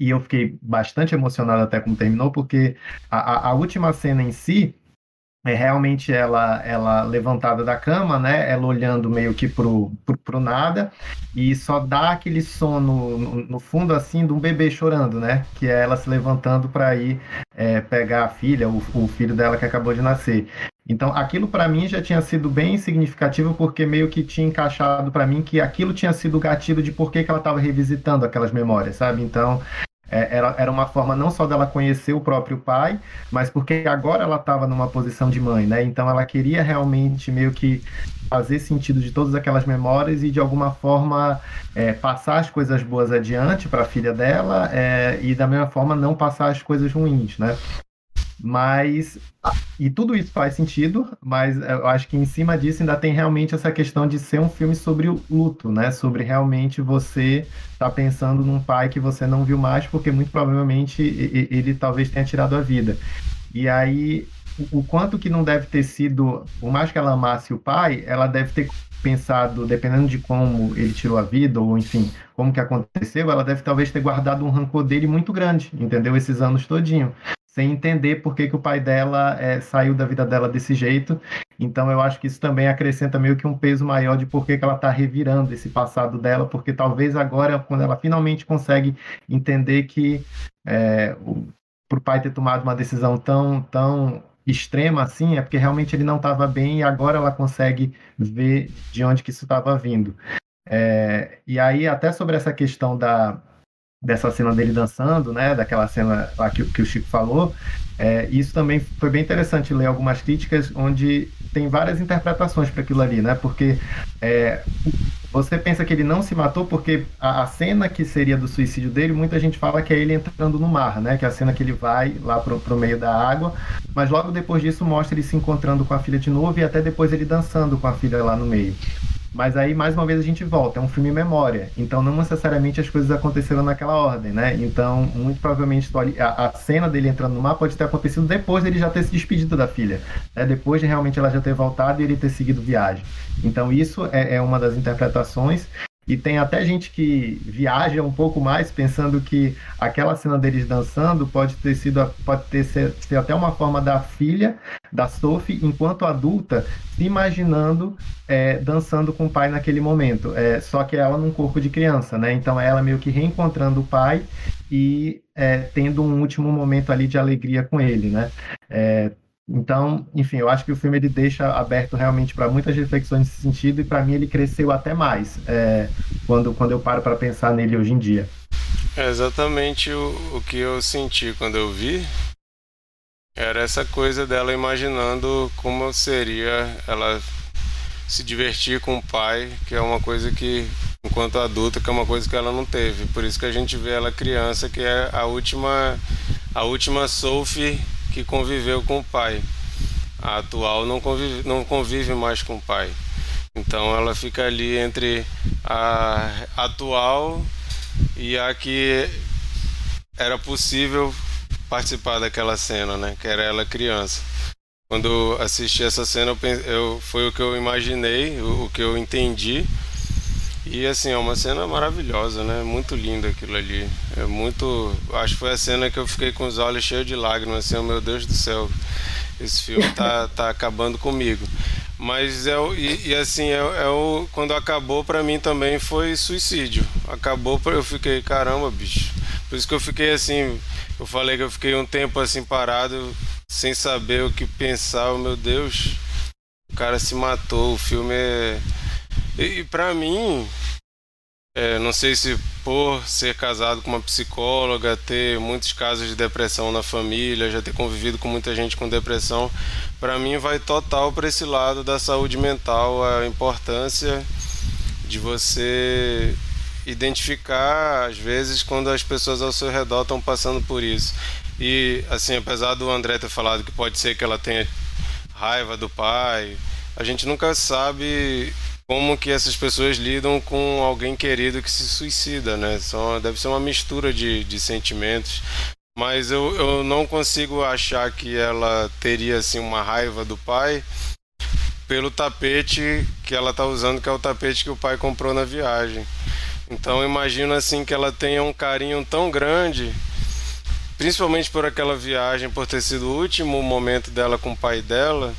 e eu fiquei bastante emocionado até como terminou porque a, a última cena em si é realmente ela ela levantada da cama, né? Ela olhando meio que pro, pro, pro nada e só dá aquele sono no, no, fundo assim de um bebê chorando, né? Que é ela se levantando para ir é, pegar a filha, o, o, filho dela que acabou de nascer. Então, aquilo para mim já tinha sido bem significativo, porque meio que tinha encaixado para mim que aquilo tinha sido o gatilho de por que, que ela estava revisitando aquelas memórias, sabe? Então, é, era, era uma forma não só dela conhecer o próprio pai, mas porque agora ela estava numa posição de mãe, né? Então, ela queria realmente meio que fazer sentido de todas aquelas memórias e de alguma forma é, passar as coisas boas adiante para a filha dela é, e da mesma forma não passar as coisas ruins, né? Mas. E tudo isso faz sentido, mas eu acho que em cima disso ainda tem realmente essa questão de ser um filme sobre o luto, né? Sobre realmente você tá pensando num pai que você não viu mais, porque muito provavelmente ele talvez tenha tirado a vida. E aí, o quanto que não deve ter sido, por mais que ela amasse o pai, ela deve ter pensado, dependendo de como ele tirou a vida, ou enfim, como que aconteceu, ela deve talvez ter guardado um rancor dele muito grande, entendeu? Esses anos todinho sem entender por que, que o pai dela é, saiu da vida dela desse jeito. Então eu acho que isso também acrescenta meio que um peso maior de por que, que ela está revirando esse passado dela, porque talvez agora, quando ela finalmente consegue entender que é, para o pai ter tomado uma decisão tão, tão extrema assim, é porque realmente ele não estava bem e agora ela consegue ver de onde que isso estava vindo. É, e aí, até sobre essa questão da, dessa cena dele dançando, né, daquela cena lá que, que o Chico falou, é, isso também foi bem interessante ler algumas críticas onde tem várias interpretações para aquilo ali, né, porque é, você pensa que ele não se matou porque a, a, cena que seria do suicídio dele, muita gente fala que é ele entrando no mar, né, que é a cena que ele vai lá pro, pro meio da água, mas logo depois disso mostra ele se encontrando com a filha de novo e até depois ele dançando com a filha lá no meio. Mas aí, mais uma vez, a gente volta. É um filme memória. Então, não necessariamente as coisas aconteceram naquela ordem, né? Então, muito provavelmente, a, cena dele entrando no mar pode ter acontecido depois dele já ter se despedido da filha. Né? Depois de realmente ela já ter voltado e ele ter seguido viagem. Então, isso é, é uma das interpretações. E tem até gente que viaja um pouco mais pensando que aquela cena deles dançando pode ter sido pode ter ser, ser até uma forma da filha da Sophie enquanto adulta se imaginando é, dançando com o pai naquele momento. É, só que ela num corpo de criança, né? Então ela meio que reencontrando o pai e é, tendo um último momento ali de alegria com ele, né? Então, enfim, eu acho que o filme ele deixa aberto realmente para muitas reflexões nesse sentido e para mim ele cresceu até mais é, quando, quando eu paro para pensar nele hoje em dia. É exatamente o, o que eu senti quando eu vi. Era essa coisa dela imaginando como seria ela se divertir com o pai, que é uma coisa que, enquanto adulta, que é uma coisa que ela não teve. Por isso que a gente vê ela criança, que é a última, a última Sophie que conviveu com o pai. A atual não convive, não convive mais com o pai. Então ela fica ali entre a atual e a que era possível participar daquela cena, né? Que era ela criança. Quando assisti essa cena, eu, eu foi o que eu imaginei, o, o que eu entendi e assim, é uma cena maravilhosa, né? Muito linda aquilo ali. É muito. Acho que foi a cena que eu fiquei com os olhos cheios de lágrimas, assim, oh, meu Deus do céu. Esse filme tá, tá acabando comigo. Mas é o. E, e assim, é, é, o. Quando acabou para mim também foi suicídio. Acabou, eu fiquei, caramba, bicho. Por isso que eu fiquei assim. Eu falei que eu fiquei um tempo assim parado, sem saber o que pensar. Oh, meu Deus, o cara se matou. O filme é e, para mim, é, não sei se por ser casado com uma psicóloga, ter muitos casos de depressão na família, já ter convivido com muita gente com depressão, para mim vai total para esse lado da saúde mental, a importância de você identificar às vezes quando as pessoas ao seu redor estão passando por isso. E assim, apesar do André ter falado que pode ser que ela tenha raiva do pai, a gente nunca sabe como que essas pessoas lidam com alguém querido que se suicida, né? Só, deve ser uma mistura de, de sentimentos. Mas eu, eu não consigo achar que ela teria assim uma raiva do pai pelo tapete que ela está usando, que é o tapete que o pai comprou na viagem. Então imagino assim que ela tenha um carinho tão grande, principalmente por aquela viagem, por ter sido o último momento dela com o pai dela.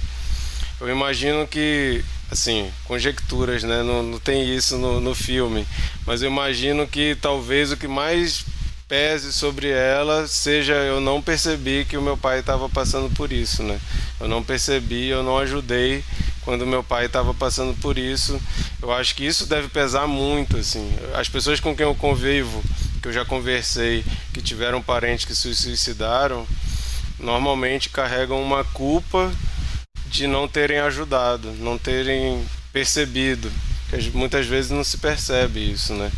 Eu imagino que assim, conjecturas, né? Não, não tem isso no, no filme. Mas eu imagino que talvez o que mais pese sobre ela seja eu não percebi que o meu pai estava passando por isso, né? Eu não percebi, eu não ajudei quando meu pai estava passando por isso. Eu acho que isso deve pesar muito, assim. As pessoas com quem eu convivo, que eu já conversei, que tiveram parentes que se suicidaram, normalmente carregam uma culpa de não terem ajudado, não terem percebido. Muitas vezes não se percebe isso, né?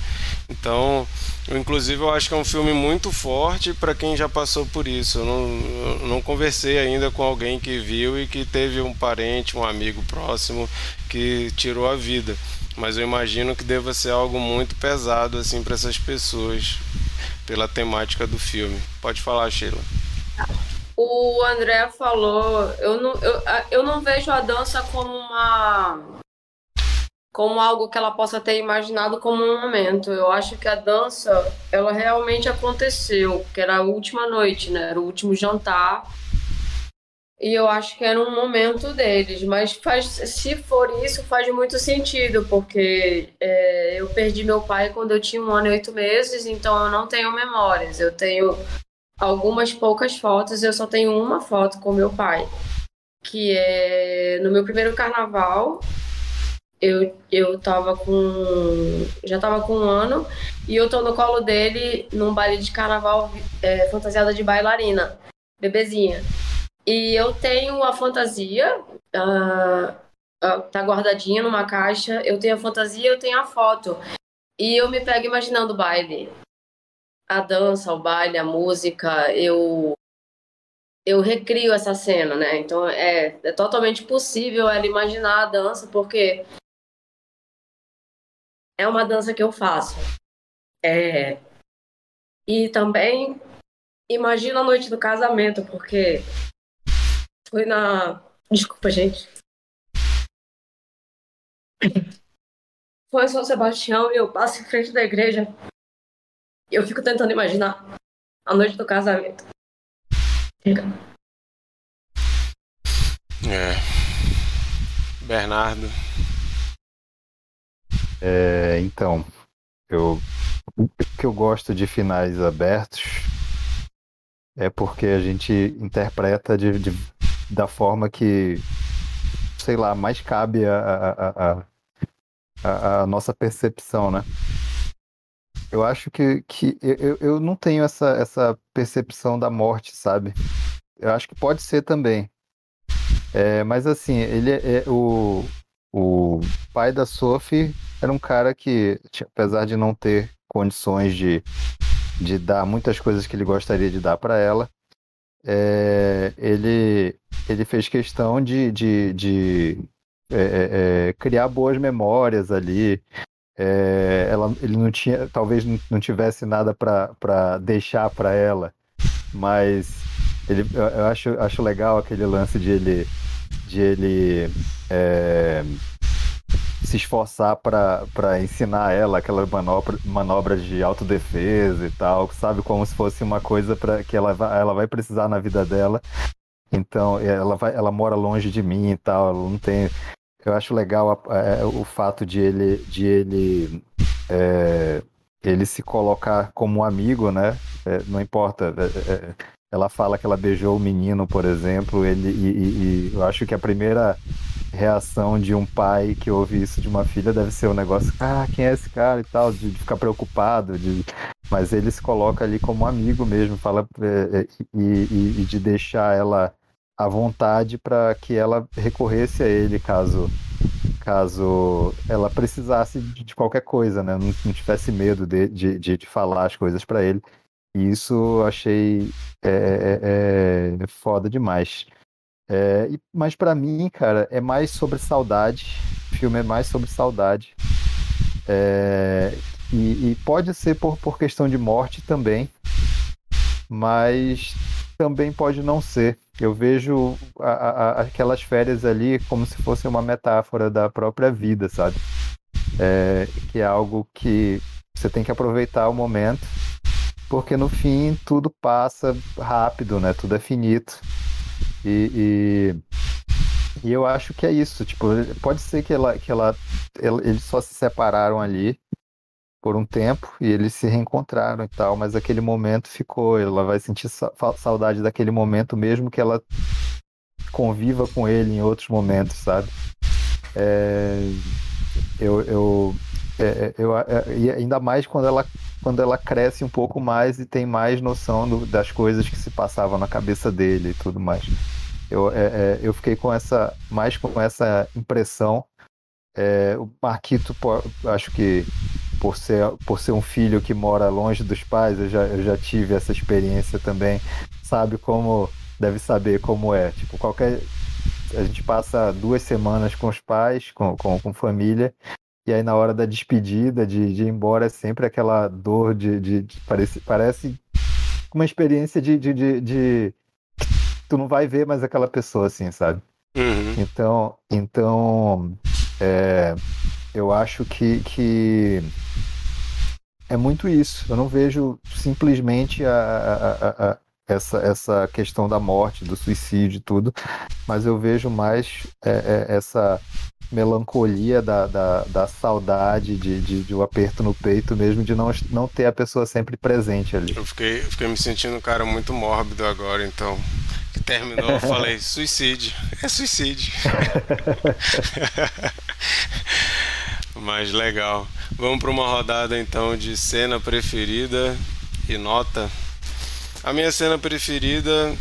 Então, eu, inclusive, eu acho que é um filme muito forte para quem já passou por isso. Eu não, eu não conversei ainda com alguém que viu e que teve um parente, um amigo próximo que tirou a vida. Mas eu imagino que deva ser algo muito pesado assim para essas pessoas pela temática do filme. Pode falar, Sheila. O André falou, eu não, eu, eu não vejo a dança como uma como algo que ela possa ter imaginado como um momento. Eu acho que a dança, ela realmente aconteceu, que era a última noite, né? Era o último jantar. E eu acho que era um momento deles, mas faz, se for isso, faz muito sentido, porque é, eu perdi meu pai quando eu tinha um ano e oito meses, então eu não tenho memórias. Eu tenho algumas poucas fotos, eu só tenho uma foto com meu pai, que é no meu primeiro carnaval, eu, eu tava com. Já tava com um ano e eu tô no colo dele num baile de carnaval é, fantasiada de bailarina, bebezinha. E eu tenho a fantasia, uh, uh, tá guardadinha numa caixa. Eu tenho a fantasia, eu tenho a foto. E eu me pego imaginando o baile. A dança, o baile, a música. Eu eu recrio essa cena, né? Então é, é totalmente possível ela imaginar a dança, porque é uma dança que eu faço. É... E também imagina a noite do casamento, porque foi na. Desculpa, gente. Foi em São Sebastião e eu passo em frente da igreja. Eu fico tentando imaginar a noite do casamento. É. Bernardo. É, então, eu, o que eu gosto de finais abertos é porque a gente interpreta de, de da forma que, sei lá, mais cabe a, a, a, a, a nossa percepção, né? Eu acho que, que eu, eu não tenho essa, essa percepção da morte, sabe? Eu acho que pode ser também. É, mas assim, ele é, é o, o pai da Sophie era um cara que, apesar de não ter condições de, de dar muitas coisas que ele gostaria de dar para ela, é, ele, ele fez questão de, de, de é, é, criar boas memórias ali. É, ela, ele não tinha, talvez não tivesse nada para deixar para ela, mas ele, eu, acho, acho legal aquele lance de ele de ele é, se esforçar para ensinar ela aquela manobra, manobras de autodefesa e tal, sabe? Como se fosse uma coisa para que ela vai, ela vai precisar na vida dela. Então, ela, vai, ela mora longe de mim e tal, ela não tem. Eu acho legal é, o fato de ele, de ele, é, ele se colocar como um amigo, né? É, não importa. É, é, ela fala que ela beijou o menino, por exemplo, ele, e, e, e, eu acho que a primeira reação de um pai que ouve isso de uma filha deve ser um negócio, ah, quem é esse cara e tal, de, de ficar preocupado, de... mas ele se coloca ali como amigo mesmo, fala é, é e, e, de deixar ela à vontade para que ela recorresse a ele caso caso ela precisasse de, de qualquer coisa, né? Não, não tivesse medo de, de, de falar as coisas para ele. E isso achei é, é, é, é foda demais. É, mas para mim, cara, é mais sobre saudade. O filme é mais sobre saudade. É, e, e, pode ser por, por questão de morte também, mas também pode não ser. Eu vejo a, a, aquelas férias ali como se fosse uma metáfora da própria vida, sabe? É, que é algo que você tem que aproveitar o momento porque no fim tudo passa rápido, né? Tudo é finito. E, e, e, eu acho que é isso. Tipo, pode ser que ela, que ela, eles só se separaram ali, por um tempo e eles se reencontraram e tal, mas aquele momento ficou, ela vai sentir saudade daquele momento mesmo que ela conviva com ele em outros momentos, sabe? É, eu, eu, é, é eu, é, e ainda mais quando ela, quando ela cresce um pouco mais e tem mais noção do, das coisas que se passavam na cabeça dele e tudo mais. Eu, é, é eu fiquei com essa mais com essa impressão. o Marquito, acho que por ser, por ser um filho que mora longe dos pais, eu já, eu já tive essa experiência também, sabe como, deve saber como é. Tipo, qualquer. A gente passa duas semanas com os pais, com, com, com família, e aí na hora da despedida, de, de ir embora, é sempre aquela dor de. de, de parece, parece uma experiência de, de, de, de. Tu não vai ver mais aquela pessoa assim, sabe? Uhum. Então, então é, eu acho que, que é muito isso. Eu não vejo simplesmente a, a, a, essa, essa questão da morte, do suicídio e tudo, mas eu vejo mais é, é, essa melancolia da, da, da saudade, de, de, de, um aperto no peito mesmo, de não, não ter a pessoa sempre presente ali. Eu fiquei, fiquei me sentindo um cara muito mórbido agora, então. Que terminou, eu falei, suicídio. É suicídio. Mas legal. Vamos para uma rodada então de cena preferida e nota. A minha cena preferida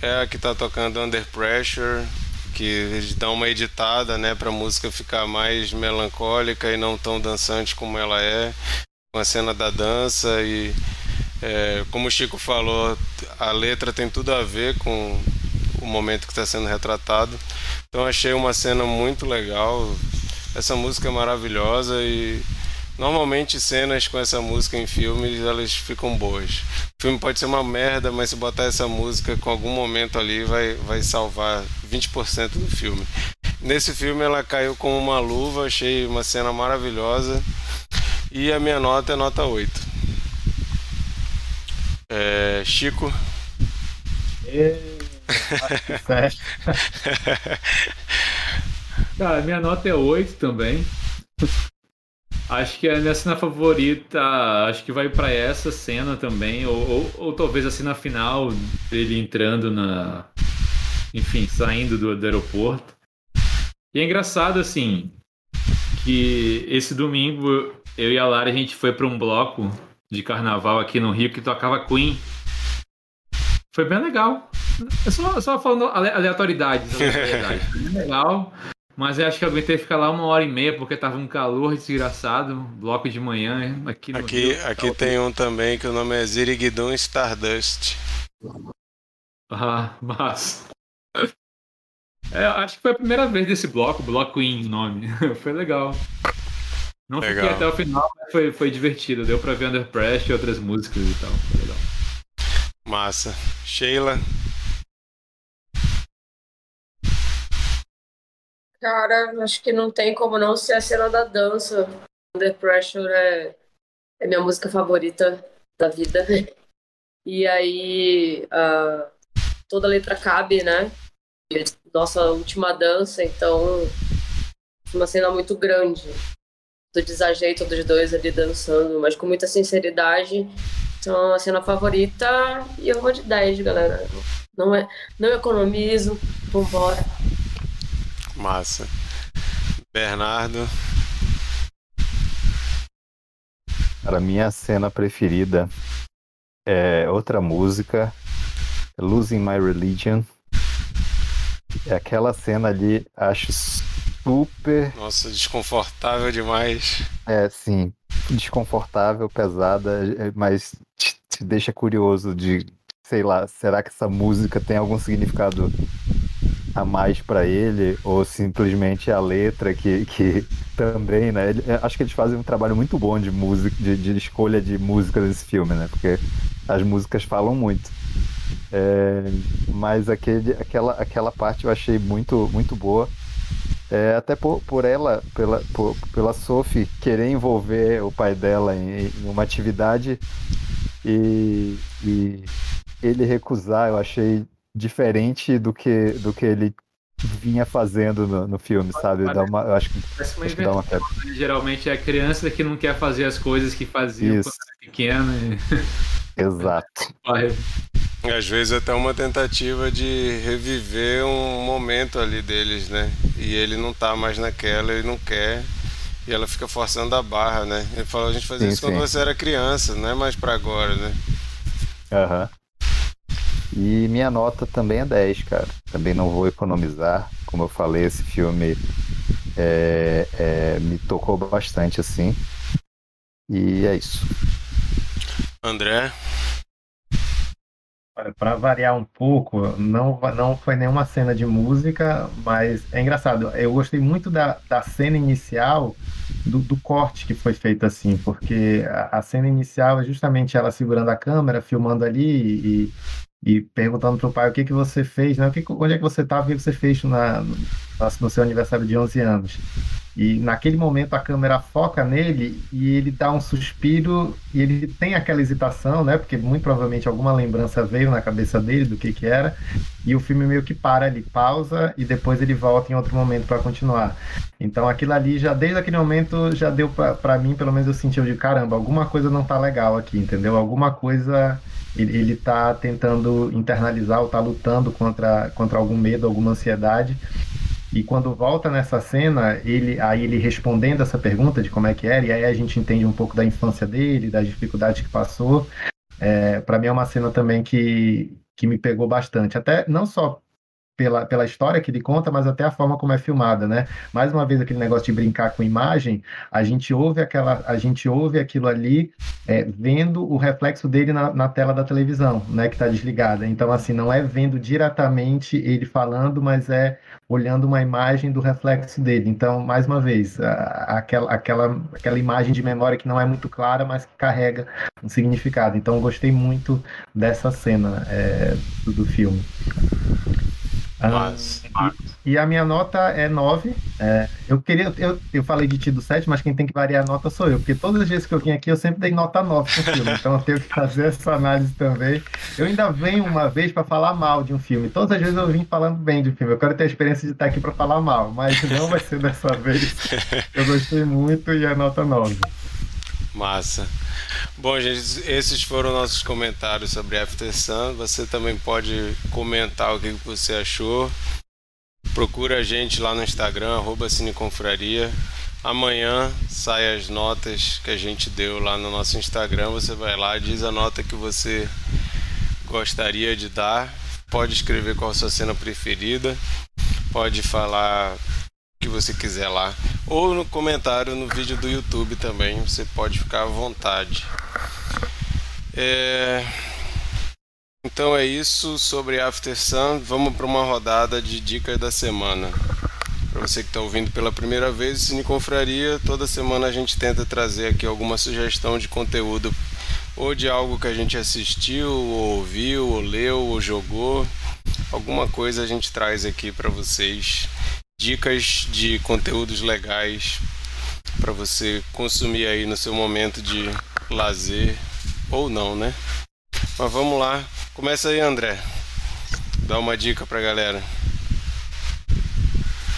é a que tá tocando Under Pressure, que dá uma editada, né, para a música ficar mais melancólica e não tão dançante como ela é. Com a cena da dança e é, como o Chico falou, a letra tem tudo a ver com o momento que está sendo retratado. Então achei uma cena muito legal, essa música é maravilhosa e normalmente cenas com essa música em filmes elas ficam boas. O filme pode ser uma merda, mas se botar essa música com algum momento ali vai, vai salvar 20% do filme. Nesse filme ela caiu como uma luva, achei uma cena maravilhosa. E a minha nota é nota 8. É, Chico. E... Cara, minha nota é 8 também. Acho que a minha cena favorita, acho que vai para essa cena também, ou, ou, ou, talvez a cena final dele entrando na. Enfim, saindo do, do aeroporto. E é engraçado, assim, que esse domingo eu e a Lara a gente foi para um bloco de carnaval aqui no Rio que tocava Queen. Foi bem legal. Só, só falando aleatoriedades. aleatoriedades. Foi bem legal. Mas eu acho que eu aguentei ficar lá uma hora e meia porque tava um calor desgraçado, bloco de manhã aqui no Aqui, Rio, aqui tem um também que o nome é Ziriguidum Stardust. Ah, mas. É, acho que foi a primeira vez desse bloco, Bloco o nome. foi legal. Não legal. fiquei até o final, mas foi, foi divertido. Deu pra ver Under Pressure e outras músicas e tal. Foi legal. Massa. Sheila, Cara, acho que não tem como não ser a cena da dança. Under Pressure é, é minha música favorita da vida. E aí, uh, toda a letra cabe, né? Nossa última dança, então, uma cena muito grande. Do desajeito dos dois ali dançando, mas com muita sinceridade. Então, a cena favorita, e eu vou de 10, galera. Não, é, não economizo, vambora. Massa. Bernardo. Cara, minha cena preferida é outra música, Losing My Religion. É aquela cena ali, acho super. Nossa, desconfortável demais. É, sim. Desconfortável, pesada, é, mas te, te deixa curioso de, sei lá, será que essa música tem algum significado a mais para ele, ou simplesmente a letra que, que também, né? Ele, acho que eles fazem um trabalho muito bom de música, de, de escolha de música nesse filme, né? Porque as músicas falam muito. É, mas aquele, aquela, aquela parte eu achei muito, muito boa. É, até por, por ela, pela, por, pela Sophie querer envolver o pai dela em, em uma atividade e, e ele recusar, eu achei diferente do que, do que ele vinha fazendo no, no filme, sabe? Dá uma, eu acho que, Parece uma acho que dá uma invenção, né? Geralmente é a criança que não quer fazer as coisas que fazia Isso. quando era pequena. E... Exato. corre. Às vezes até uma tentativa de reviver um momento ali deles, né? E ele não tá mais naquela, ele não quer. E ela fica forçando a barra, né? Ele falou, a gente fazia Sim, isso quando sim. você era criança, não é mais pra agora, né? Aham. E minha nota também é 10, cara. Também não vou economizar. Como eu falei, esse filme é, é, me tocou bastante, assim. E é isso. André, Para variar um pouco, não, não foi nenhuma cena de música, mas é engraçado. Eu gostei muito da, da cena inicial, do, do corte que foi feito assim, porque a, a cena inicial é justamente ela segurando a câmera, filmando ali e, e perguntando pro pai o que que você fez, né? O que, onde é que você estava, o que que você fez na, no, no seu aniversário de 11 anos. E naquele momento a câmera foca nele e ele dá um suspiro e ele tem aquela hesitação, né? Porque muito provavelmente alguma lembrança veio na cabeça dele do que que era. E o filme meio que para ali, pausa e depois ele volta em outro momento para continuar. Então aquilo ali já desde aquele momento já deu para mim, pelo menos eu senti de caramba, alguma coisa não tá legal aqui, entendeu? Alguma coisa ele, ele tá tentando internalizar ou tá lutando contra contra algum medo, alguma ansiedade. E quando volta nessa cena, ele aí ele respondendo essa pergunta de como é que era, e aí a gente entende um pouco da infância dele, das dificuldades que passou. É, para mim é uma cena também que, que me pegou bastante. Até não só pela, pela história que ele conta, mas até a forma como é filmada, né? Mais uma vez aquele negócio de brincar com imagem, a gente ouve aquela, a gente ouve aquilo ali é, vendo o reflexo dele na, na tela da televisão, né? Que está desligada. Então assim, não é vendo diretamente ele falando, mas é olhando uma imagem do reflexo dele. Então, mais uma vez, aquela, aquela, aquela imagem de memória que não é muito clara, mas que carrega um significado. Então, gostei muito dessa cena é, do, do Ah, Mas- e, e a minha nota é 9. É, eu queria, eu, eu falei de ti do 7, mas quem tem que variar a nota sou eu, porque todas as vezes que eu vim aqui eu sempre dei nota 9 pro filme, então eu tenho que fazer essa análise também. Eu ainda venho uma vez para falar mal de um filme. Todas as vezes eu vim falando bem de um filme. Eu quero ter a experiência de estar aqui para falar mal, mas não vai ser dessa vez. Eu gostei muito e a nota 9. Massa. Bom, gente, esses foram nossos comentários sobre After Sun. Você também pode comentar o que você achou. Procura a gente lá no Instagram, arroba Cineconfraria. Amanhã sai as notas que a gente deu lá no nosso Instagram. Você vai lá, diz a nota que você gostaria de dar. Pode escrever qual a sua cena preferida. Pode falar que você quiser lá. Ou no comentário no vídeo do YouTube também. Você pode ficar à vontade. É, Então é isso sobre After Sun. Vamos para uma rodada de dicas da semana. Para você que está ouvindo pela primeira vez, Cine Confraria, toda semana a gente tenta trazer aqui alguma sugestão de conteúdo ou de algo que a gente assistiu, ou ouviu, ou leu, ou jogou. Alguma coisa a gente traz aqui para vocês. Dicas de conteúdos legais para você consumir aí no seu momento de lazer ou não, né? Mas vamos lá. Começa aí, André. Dá uma dica pra galera.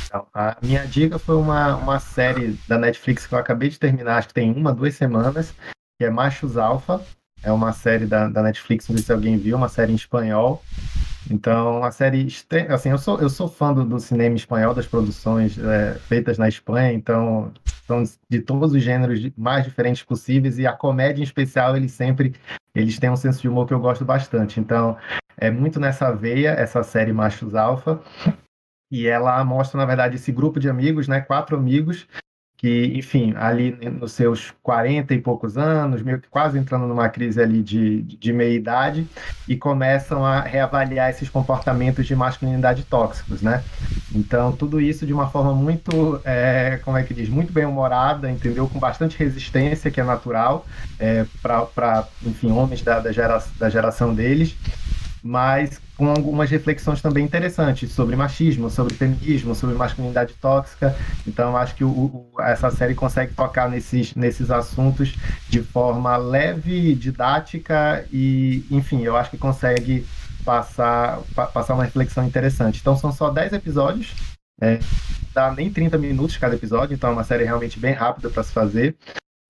Então, a minha dica foi uma, uma série da Netflix que eu acabei de terminar, acho que tem uma, duas semanas, que é Machos Alfa. É uma série da, da Netflix, não sei se alguém viu, uma série em espanhol. Então, uma série. Assim, eu sou, eu sou fã do, do cinema espanhol, das produções é, feitas na Espanha, então são de todos os gêneros mais diferentes possíveis, e a comédia em especial, eles sempre eles têm um senso de humor que eu gosto bastante. Então, é muito nessa veia, essa série Machos Alfa. E ela mostra, na verdade, esse grupo de amigos, né? Quatro amigos que, enfim, ali nos seus 40 e poucos anos, meio que quase entrando numa crise ali de, de meia-idade, e começam a reavaliar esses comportamentos de masculinidade tóxicos, né? Então, tudo isso de uma forma muito, é, como é que diz, muito bem-humorada, entendeu? Com bastante resistência, que é natural, é, para, enfim, homens da, da, gera, da geração deles, mas com algumas reflexões também interessantes sobre machismo, sobre feminismo, sobre masculinidade tóxica. Então, acho que o, o, essa série consegue tocar nesses, nesses assuntos de forma leve, didática e, enfim, eu acho que consegue passar, pa, passar uma reflexão interessante. Então são só 10 episódios, é, dá nem 30 minutos cada episódio, então é uma série realmente bem rápida para se fazer.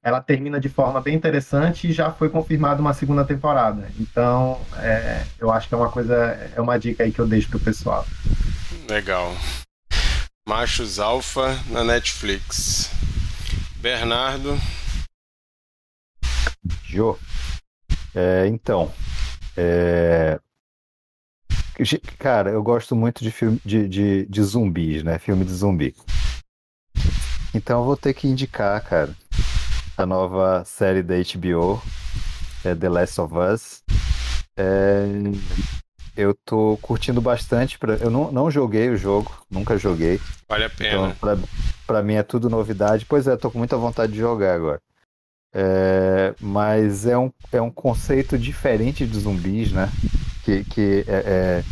Ela termina de forma bem interessante e já foi confirmada uma segunda temporada. Então, é, eu acho que é uma coisa, é uma dica aí que eu deixo pro pessoal. Legal. Machos Alfa na Netflix. Bernardo. Jô. É, então, é... cara, eu gosto muito de filme de, de, de, zumbis, né? Filme de zumbi. Então eu vou ter que indicar, cara, a nova série da HBO, é The Last of Us. É... Eu tô curtindo bastante. Pra... Eu não, não joguei o jogo, nunca joguei. Vale a pena. Então, pra, pra mim é tudo novidade. Pois é, tô com muita vontade de jogar agora. É, mas é um, é um conceito diferente de zumbis, né? Que, que, é, é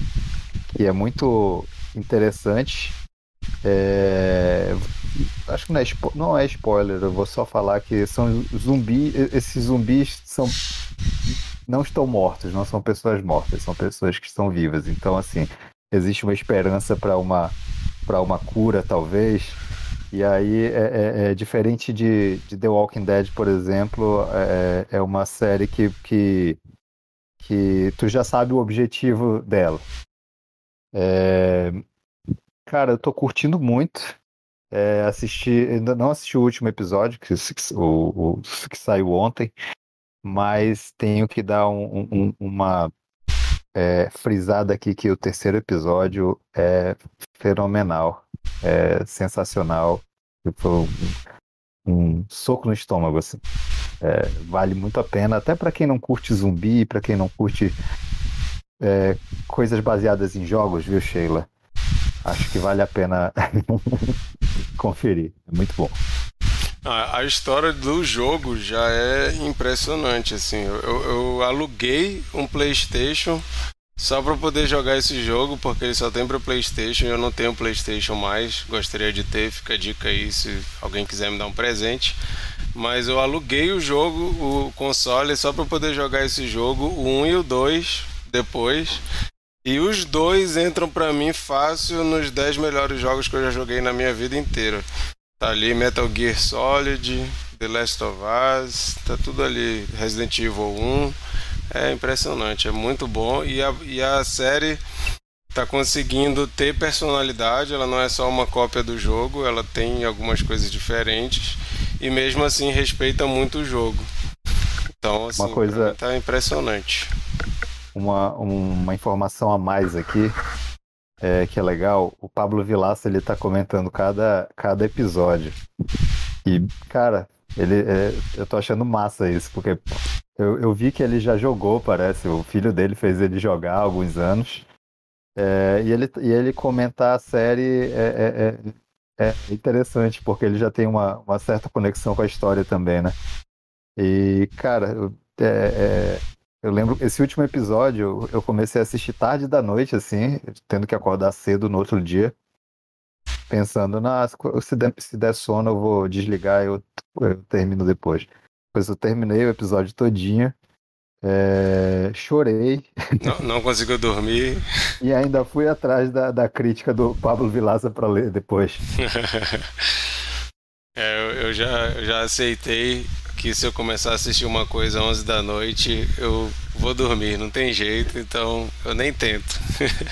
que é muito interessante. É, acho que não é, não é spoiler, eu vou só falar que são zumbis. Esses zumbis são não estão mortos, não são pessoas mortas, são pessoas que estão vivas. Então, assim, existe uma esperança para uma, uma cura, talvez. E aí é, é, é diferente de, de, The Walking Dead, por exemplo, é, é uma série que, que, que tu já sabe o objetivo dela. É, cara, eu tô curtindo muito. É, assisti, ainda não assisti o último episódio, que, o, o, que saiu ontem, mas tenho que dar um, um, uma é, frisada aqui que o terceiro episódio é fenomenal é sensacional. Foi um, um soco no estômago, assim. É, vale muito a pena, até para quem não curte zumbi, para quem não curte é, coisas baseadas em jogos, viu, Sheila? Acho que vale a pena conferir. É muito bom. A, a, história do jogo já é impressionante, assim. Eu, eu aluguei um PlayStation só para poder jogar esse jogo, porque ele só tem para PlayStation eu não tenho PlayStation mais. Gostaria de ter, fica a dica aí se alguém quiser me dar um presente. Mas eu aluguei o jogo, o console, só para poder jogar esse jogo, o 1 e o 2 depois. E os dois entram para mim fácil nos 10 melhores jogos que eu já joguei na minha vida inteira. Tá ali Metal Gear Solid, The Last of Us, tá tudo ali. Resident Evil 1. É impressionante, é muito bom. E a, e a série está conseguindo ter personalidade, ela não é só uma cópia do jogo, ela tem algumas coisas diferentes e mesmo assim respeita muito o jogo. Então, assim, uma coisa tá impressionante. Uma, uma informação a mais aqui é, que é legal, o Pablo Vilaça ele tá comentando cada, cada episódio. E, cara, ele, é, eu tô achando massa isso, porque eu, eu vi que ele já jogou, parece. O filho dele fez ele jogar há alguns anos. É, e, ele, e ele comentar a série é, é, é, é interessante, porque ele já tem uma, uma certa conexão com a história também, né? E, cara, é, é, eu lembro, esse último episódio eu comecei a assistir tarde da noite, assim, tendo que acordar cedo no outro dia, pensando, na, se, der, se der sono eu vou desligar e eu, eu termino depois. Depois eu terminei o episódio todinho. É, chorei. Não, não conseguiu dormir. e ainda fui atrás da, da crítica do Pablo Vilaça para ler depois. é, eu, eu, já, eu já aceitei que se eu começar a assistir uma coisa às 11 da noite, eu vou dormir, não tem jeito, então eu nem tento.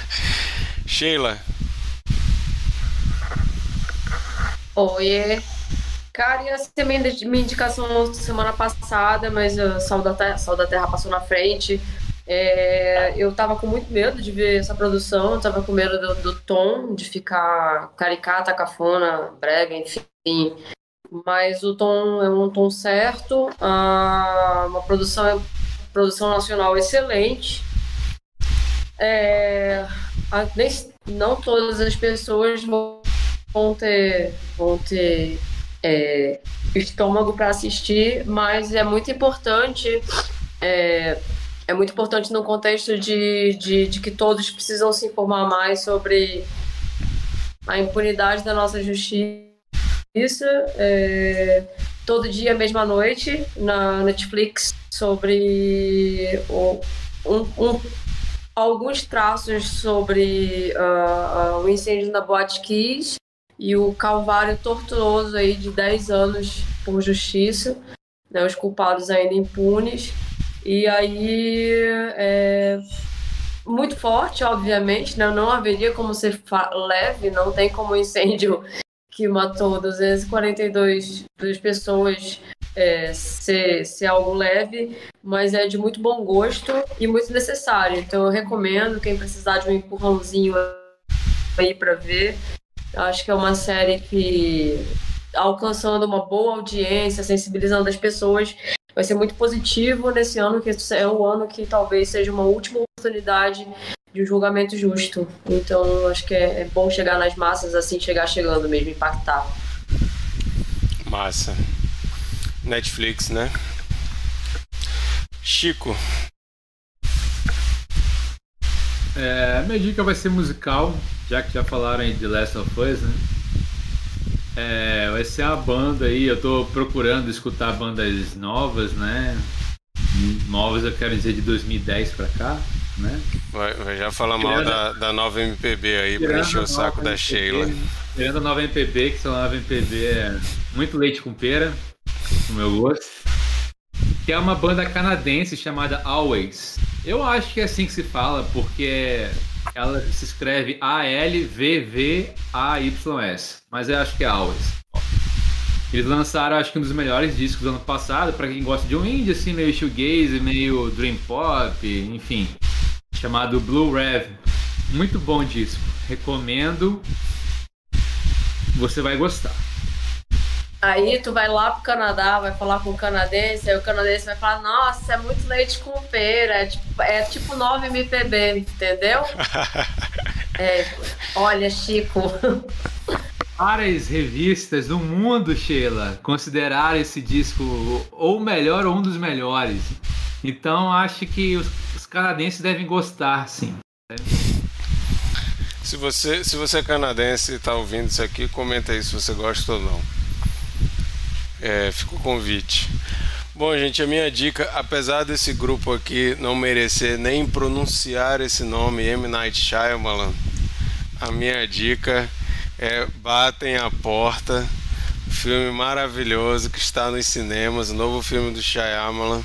Sheila. Oi. Cara, ia ser minha, minha indicação semana passada, mas o Sol da Terra, Sol da Terra passou na frente. É, eu tava com muito medo de ver essa produção, tava com medo do, do, tom, de ficar caricata, cafona, brega, enfim. Mas o tom é um tom certo, ah, uma produção, produção nacional excelente. É, nem, não todas as pessoas vão ter, vão ter é, estômago para assistir, mas é muito importante. É, é muito importante no contexto de, de, de, que todos precisam se informar mais sobre a impunidade da nossa justiça. É, todo dia, mesma noite, na Netflix, sobre o, um, um, alguns traços sobre uh, uh, o incêndio na Boate Kiss e o calvário tortuoso aí de 10 anos por justiça, né, os culpados ainda impunes. E aí, é, muito forte, obviamente, né, não haveria como ser leve, não tem como o incêndio que matou 242 pessoas é, ser, ser algo leve, mas é de muito bom gosto e muito necessário. Então eu recomendo quem precisar de um empurrãozinho aí para ver. Acho que é uma série que alcançando uma boa audiência, sensibilizando as pessoas, vai ser muito positivo nesse ano, que é o ano que talvez seja uma última oportunidade de um julgamento justo. Então, acho que é, é bom chegar nas massas assim, chegar chegando mesmo, impactar. Massa. Netflix, né? Chico. É, minha dica vai ser musical, já que já falaram em The Last of Us, né? É, vai ser a banda aí, eu tô procurando escutar bandas novas, né? Novas eu quero dizer de 2010 pra cá, né? Vai, vai já falar mal da, da nova MPB aí pra encher o saco da Sheila. Tirando a nova MPB, que essa nova MPB é muito leite com pera, no meu gosto. Que é uma banda canadense chamada Always. Eu acho que é assim que se fala, porque ela se escreve A-L-V-V-A-Y-S. Mas eu acho que é Always. Eles lançaram, acho que um dos melhores discos do ano passado, para quem gosta de um indie, assim, meio shoegaze, meio dream pop, enfim. Chamado Blue Rev. Muito bom disco. Recomendo. Você vai gostar. Aí tu vai lá pro Canadá, vai falar com o canadense, aí o canadense vai falar, nossa, é muito leite com pera, é tipo, é tipo 9 MPB, entendeu? é, olha, Chico. Várias revistas do mundo, Sheila, consideraram esse disco ou o melhor ou um dos melhores. Então acho que os canadenses devem gostar, sim. Se você, se você é canadense e está ouvindo isso aqui, comenta aí se você gosta ou não. É, fica o convite. Bom, gente, a minha dica, apesar desse grupo aqui não merecer nem pronunciar esse nome, M. Night Shyamalan, a minha dica é Batem a Porta, filme maravilhoso que está nos cinemas, o novo filme do Shyamalan.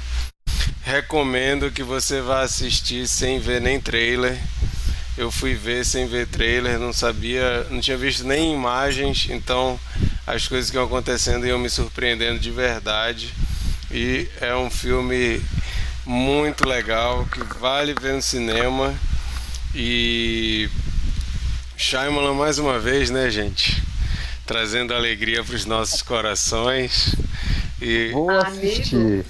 Recomendo que você vá assistir sem ver nem trailer. Eu fui ver sem ver trailer, não sabia, não tinha visto nem imagens, então as coisas que iam acontecendo iam me surpreendendo de verdade. E é um filme muito legal que vale ver no cinema. E Shyamalan mais uma vez, né, gente? Trazendo alegria para os nossos corações. E... Vou assistir.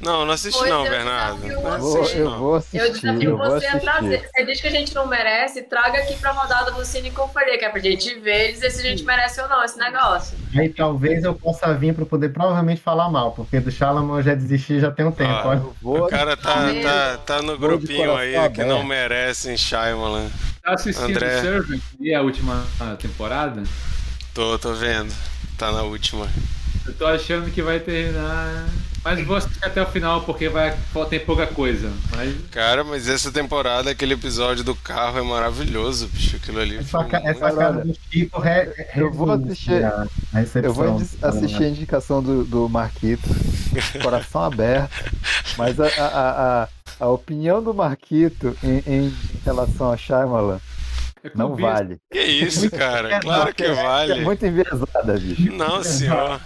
Não, não assisti pois não, Bernardo. Não vou, assisti, eu vou assistir. Eu desafio eu você a trazer. Você diz que a gente não merece, traga aqui pra rodada do Cine Conferia, que é pra gente ver e dizer se a gente merece ou não esse negócio. Aí talvez eu possa vir pra poder provavelmente falar mal, porque do Shalom eu já desisti já tem um tempo. Ah, o cara tá, tá, tá no grupinho aí que não merecem Shyamalan. Tá assistindo André... Servant e a última temporada? Tô, tô vendo. Tá na última. Eu tô achando que vai terminar mas vou assistir até o final porque vai, tem pouca coisa. Mas... Cara, mas essa temporada, aquele episódio do carro é maravilhoso, bicho. Aquilo ali. Essa, essa cara do Chico re, re, eu vou assistir. A, eu vou assistir a indicação do, do Marquito. coração aberto. Mas a, a, a, a opinião do Marquito em, em relação a Shyamalan. É não vale. Que isso, cara? Claro que vale. É muito enviesada, bicho. Não, senhor.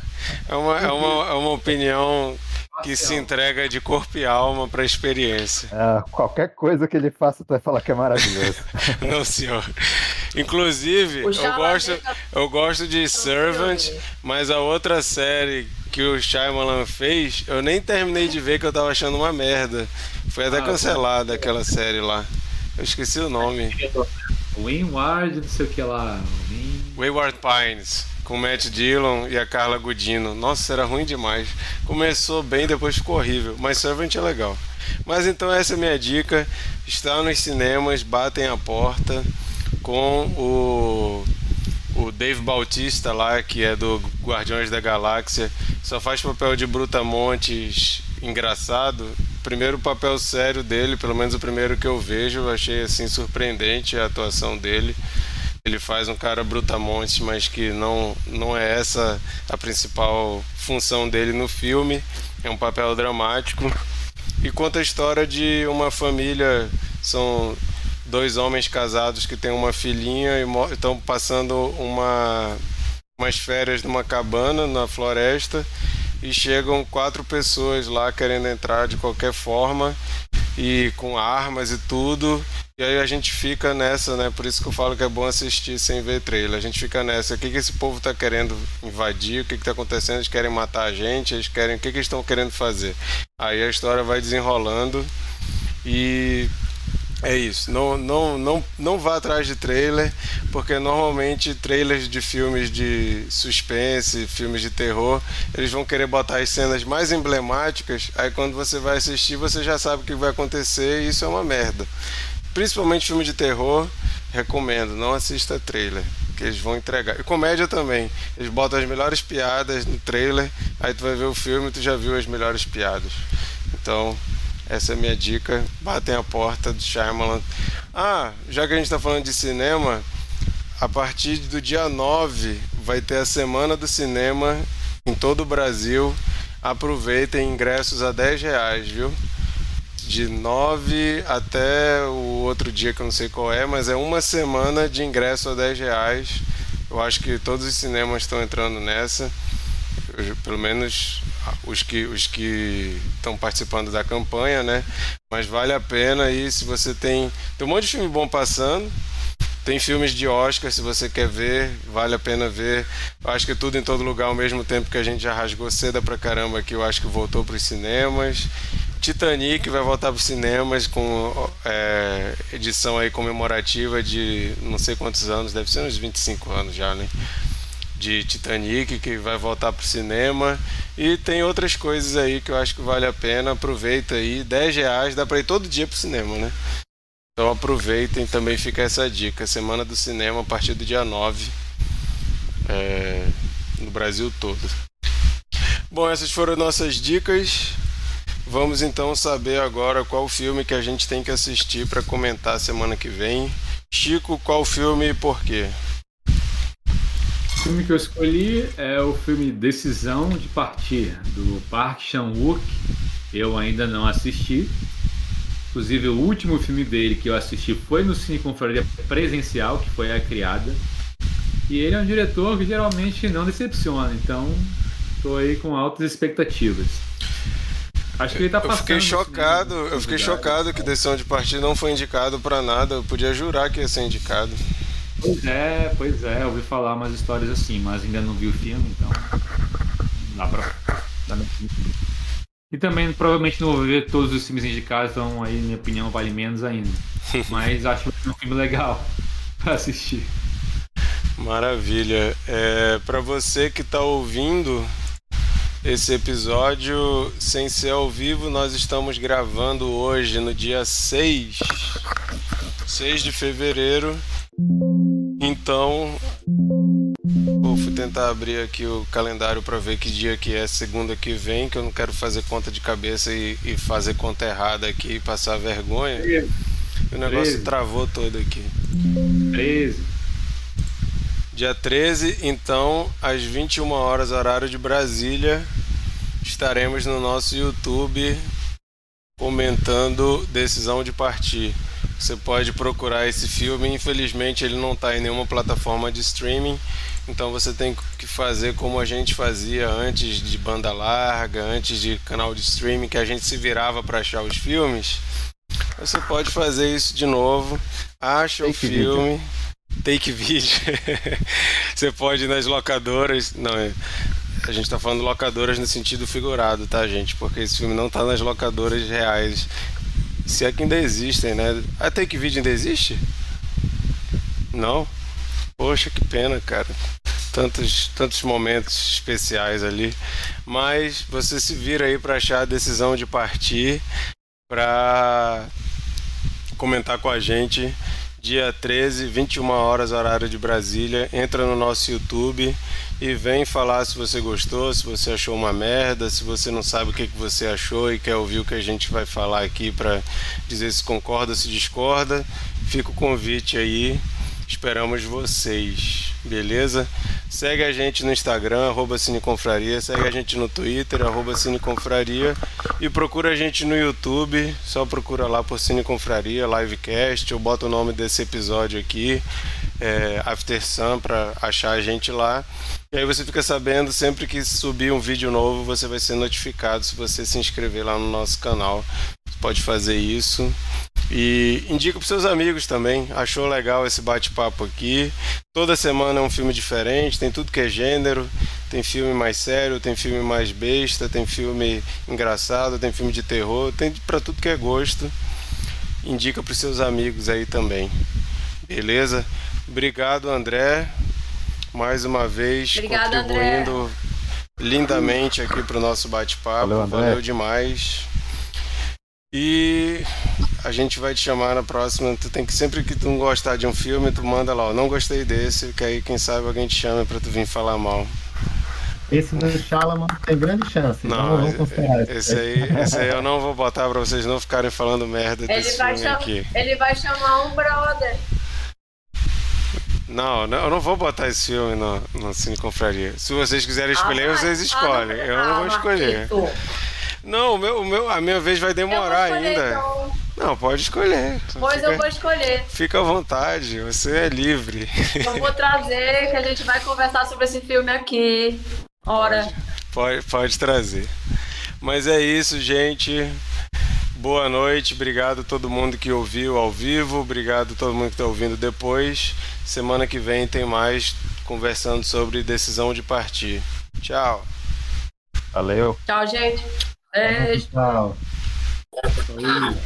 É uma, é uma, é uma opinião que se entrega de corpo e alma para a experiência. É, qualquer coisa que ele faça, tu vai falar que é maravilhoso. Não, senhor. Inclusive, eu gosto, eu gosto de Servant, mas a outra série que o Shyamalan fez, eu nem terminei de ver que eu tava achando uma merda. Foi até ah, cancelada aquela série lá. Eu esqueci o nome. Windward, não sei o que lá. Wayward Pines com Matt Dillon e a Carla Gudino. Nossa, era ruim demais. Começou bem, depois ficou horrível. Mas Servant é legal. Mas então essa é a minha dica. Está nos cinemas, batem a porta com o, o Dave Bautista lá, que é do Guardiões da Galáxia. Só faz papel de Brutamontes engraçado. Primeiro papel sério dele, pelo menos o primeiro que eu vejo, achei assim surpreendente a atuação dele. Ele faz um cara brutamonte, mas que não, não é essa a principal função dele no filme. É um papel dramático. E conta a história de uma família, são dois homens casados que têm uma filhinha e estão passando uma, umas férias numa cabana na floresta e chegam quatro pessoas lá querendo entrar de qualquer forma e com armas e tudo. E aí a gente fica nessa, né? Por isso que eu falo que é bom assistir sem ver trailer. A gente fica nessa. O que, que esse povo tá querendo invadir? O que, que tá acontecendo? Eles querem matar a gente? Eles querem. O que, que eles estão querendo fazer? Aí a história vai desenrolando. E é isso, não, não, não, não vá atrás de trailer, porque normalmente trailers de filmes de suspense, filmes de terror, eles vão querer botar as cenas mais emblemáticas, aí quando você vai assistir você já sabe o que vai acontecer e isso é uma merda. Principalmente filme de terror, recomendo, não assista trailer, que eles vão entregar. E comédia também, eles botam as melhores piadas no trailer, aí tu vai ver o filme e tu já viu as melhores piadas. Então, essa é a minha dica. Batem a porta do Shyamalan. Ah, já que a gente está falando de cinema, a partir do dia 9 vai ter a Semana do Cinema em todo o Brasil. Aproveitem ingressos a 10 reais, viu? De 9 até o outro dia que eu não sei qual é, mas é uma semana de ingresso a 10 reais. Eu acho que todos os cinemas estão entrando nessa. Eu, pelo menos os que os que estão participando da campanha, né? Mas vale a pena aí se você tem tem um monte de filme bom passando. Tem filmes de Oscar, se você quer ver, vale a pena ver. Acho que tudo em todo lugar ao mesmo tempo que a gente já rasgou seda pra caramba aqui, eu acho que voltou para os cinemas. Titanic vai voltar para os cinemas com é, edição aí comemorativa de não sei quantos anos, deve ser uns 25 anos já, né? De Titanic que vai voltar pro cinema e tem outras coisas aí que eu acho que vale a pena. Aproveita aí, 10 reais, dá para ir todo dia pro cinema, né? Então aproveitem, também fica essa dica. Semana do cinema a partir do dia 9 é, no Brasil todo. Bom, essas foram nossas dicas. Vamos então saber agora qual filme que a gente tem que assistir para comentar semana que vem. Chico, qual filme e por quê? O filme que eu escolhi é o filme Decisão de Partir, do Park Chan-wook. Eu ainda não assisti. Inclusive, o último filme dele que eu assisti foi no Cine Confraria presencial, que foi A Criada. E ele é um diretor que geralmente não decepciona, então estou aí com altas expectativas. Acho que ele tá passando. Eu fiquei chocado, eu fiquei chocado que Decisão de Partir não foi indicado para nada. Eu podia jurar que ia ser indicado. Pois é, pois é, ouvi falar umas histórias assim, mas ainda não vi o filme, então. Dá pra. Dá e também provavelmente não vou ver todos os filmes indicados, então aí, minha opinião, vale menos ainda. Mas acho que é um filme legal pra assistir. Maravilha. É, para você que está ouvindo esse episódio sem ser ao vivo, nós estamos gravando hoje no dia 6, 6 de fevereiro então, vou tentar abrir aqui o calendário para ver que dia que é segunda que vem, que eu não quero fazer conta de cabeça e, e fazer conta errada aqui e passar vergonha. O negócio 13. travou todo aqui. 13. Dia 13, então, às 21 horas, horário de Brasília, estaremos no nosso YouTube comentando Decisão de Partir. Você pode procurar esse filme. Infelizmente, ele não está em nenhuma plataforma de streaming. Então você tem que fazer como a gente fazia antes de banda larga, antes de canal de streaming, que a gente se virava para achar os filmes. Você pode fazer isso de novo. Acha take o filme. Video. Take vídeo. você pode ir nas locadoras. Não, é, a gente está falando locadoras no sentido figurado, tá, gente? Porque esse filme não está nas locadoras reais. Se é que ainda existem, né? A Take Video ainda existe? Não? Poxa, que pena, cara. Tantos, tantos momentos especiais ali. Mas você se vira aí para achar a decisão de partir para comentar com a gente dia 13, 21 horas horário de Brasília. Entra no nosso YouTube e vem falar se você gostou, se você achou uma merda, se você não sabe o que, que você achou e quer ouvir o que a gente vai falar aqui para dizer se concorda, se discorda. Fica o convite aí. Esperamos vocês, beleza? Segue a gente no Instagram, arroba Cineconfraria, segue a gente no Twitter, arroba Cineconfraria e procura a gente no YouTube, só procura lá por Cineconfraria, Livecast, eu boto o nome desse episódio aqui, é, After Sun, para achar a gente lá. E aí você fica sabendo sempre que subir um vídeo novo, você vai ser notificado se você se inscrever lá no nosso canal. Você pode fazer isso. E indica para seus amigos também. Achou legal esse bate-papo aqui? Toda semana é um filme diferente, tem tudo que é gênero. Tem filme mais sério, tem filme mais besta, tem filme engraçado, tem filme de terror, tem para tudo que é gosto. Indica para seus amigos aí também. Beleza? Obrigado, André. Mais uma vez Obrigada, contribuindo André. lindamente aqui para o nosso bate-papo. Valeu. Valeu demais. E a gente vai te chamar na próxima. Tu tem que sempre que tu não gostar de um filme, tu manda lá, ó, não gostei desse, que aí quem sabe alguém te chama pra tu vir falar mal. Esse do Shalaman tem grande chance, então não vamos esse aí, esse aí eu não vou botar pra vocês não ficarem falando merda Ele desse vai, filme cham- aqui. ele vai chamar um brother. Não, não, eu não vou botar esse filme no, no Cine Confraria. Se vocês quiserem escolher, Ah, vocês ah, escolhem. Eu não vou ah, escolher. Marquito. Não, o meu, o meu, a minha vez vai demorar escolher, ainda. então. Não, pode escolher. Pois fica, eu vou escolher. fica à vontade, você é livre. Eu vou trazer que a gente vai conversar sobre esse filme aqui. Ora, Pode, pode trazer. Mas é isso, gente. Boa noite, obrigado a todo mundo que ouviu ao vivo, obrigado a todo mundo que está ouvindo depois. Semana que vem tem mais conversando sobre decisão de partir. Tchau. Valeu. tchau, gente. Beijo. Tchau. Valeu.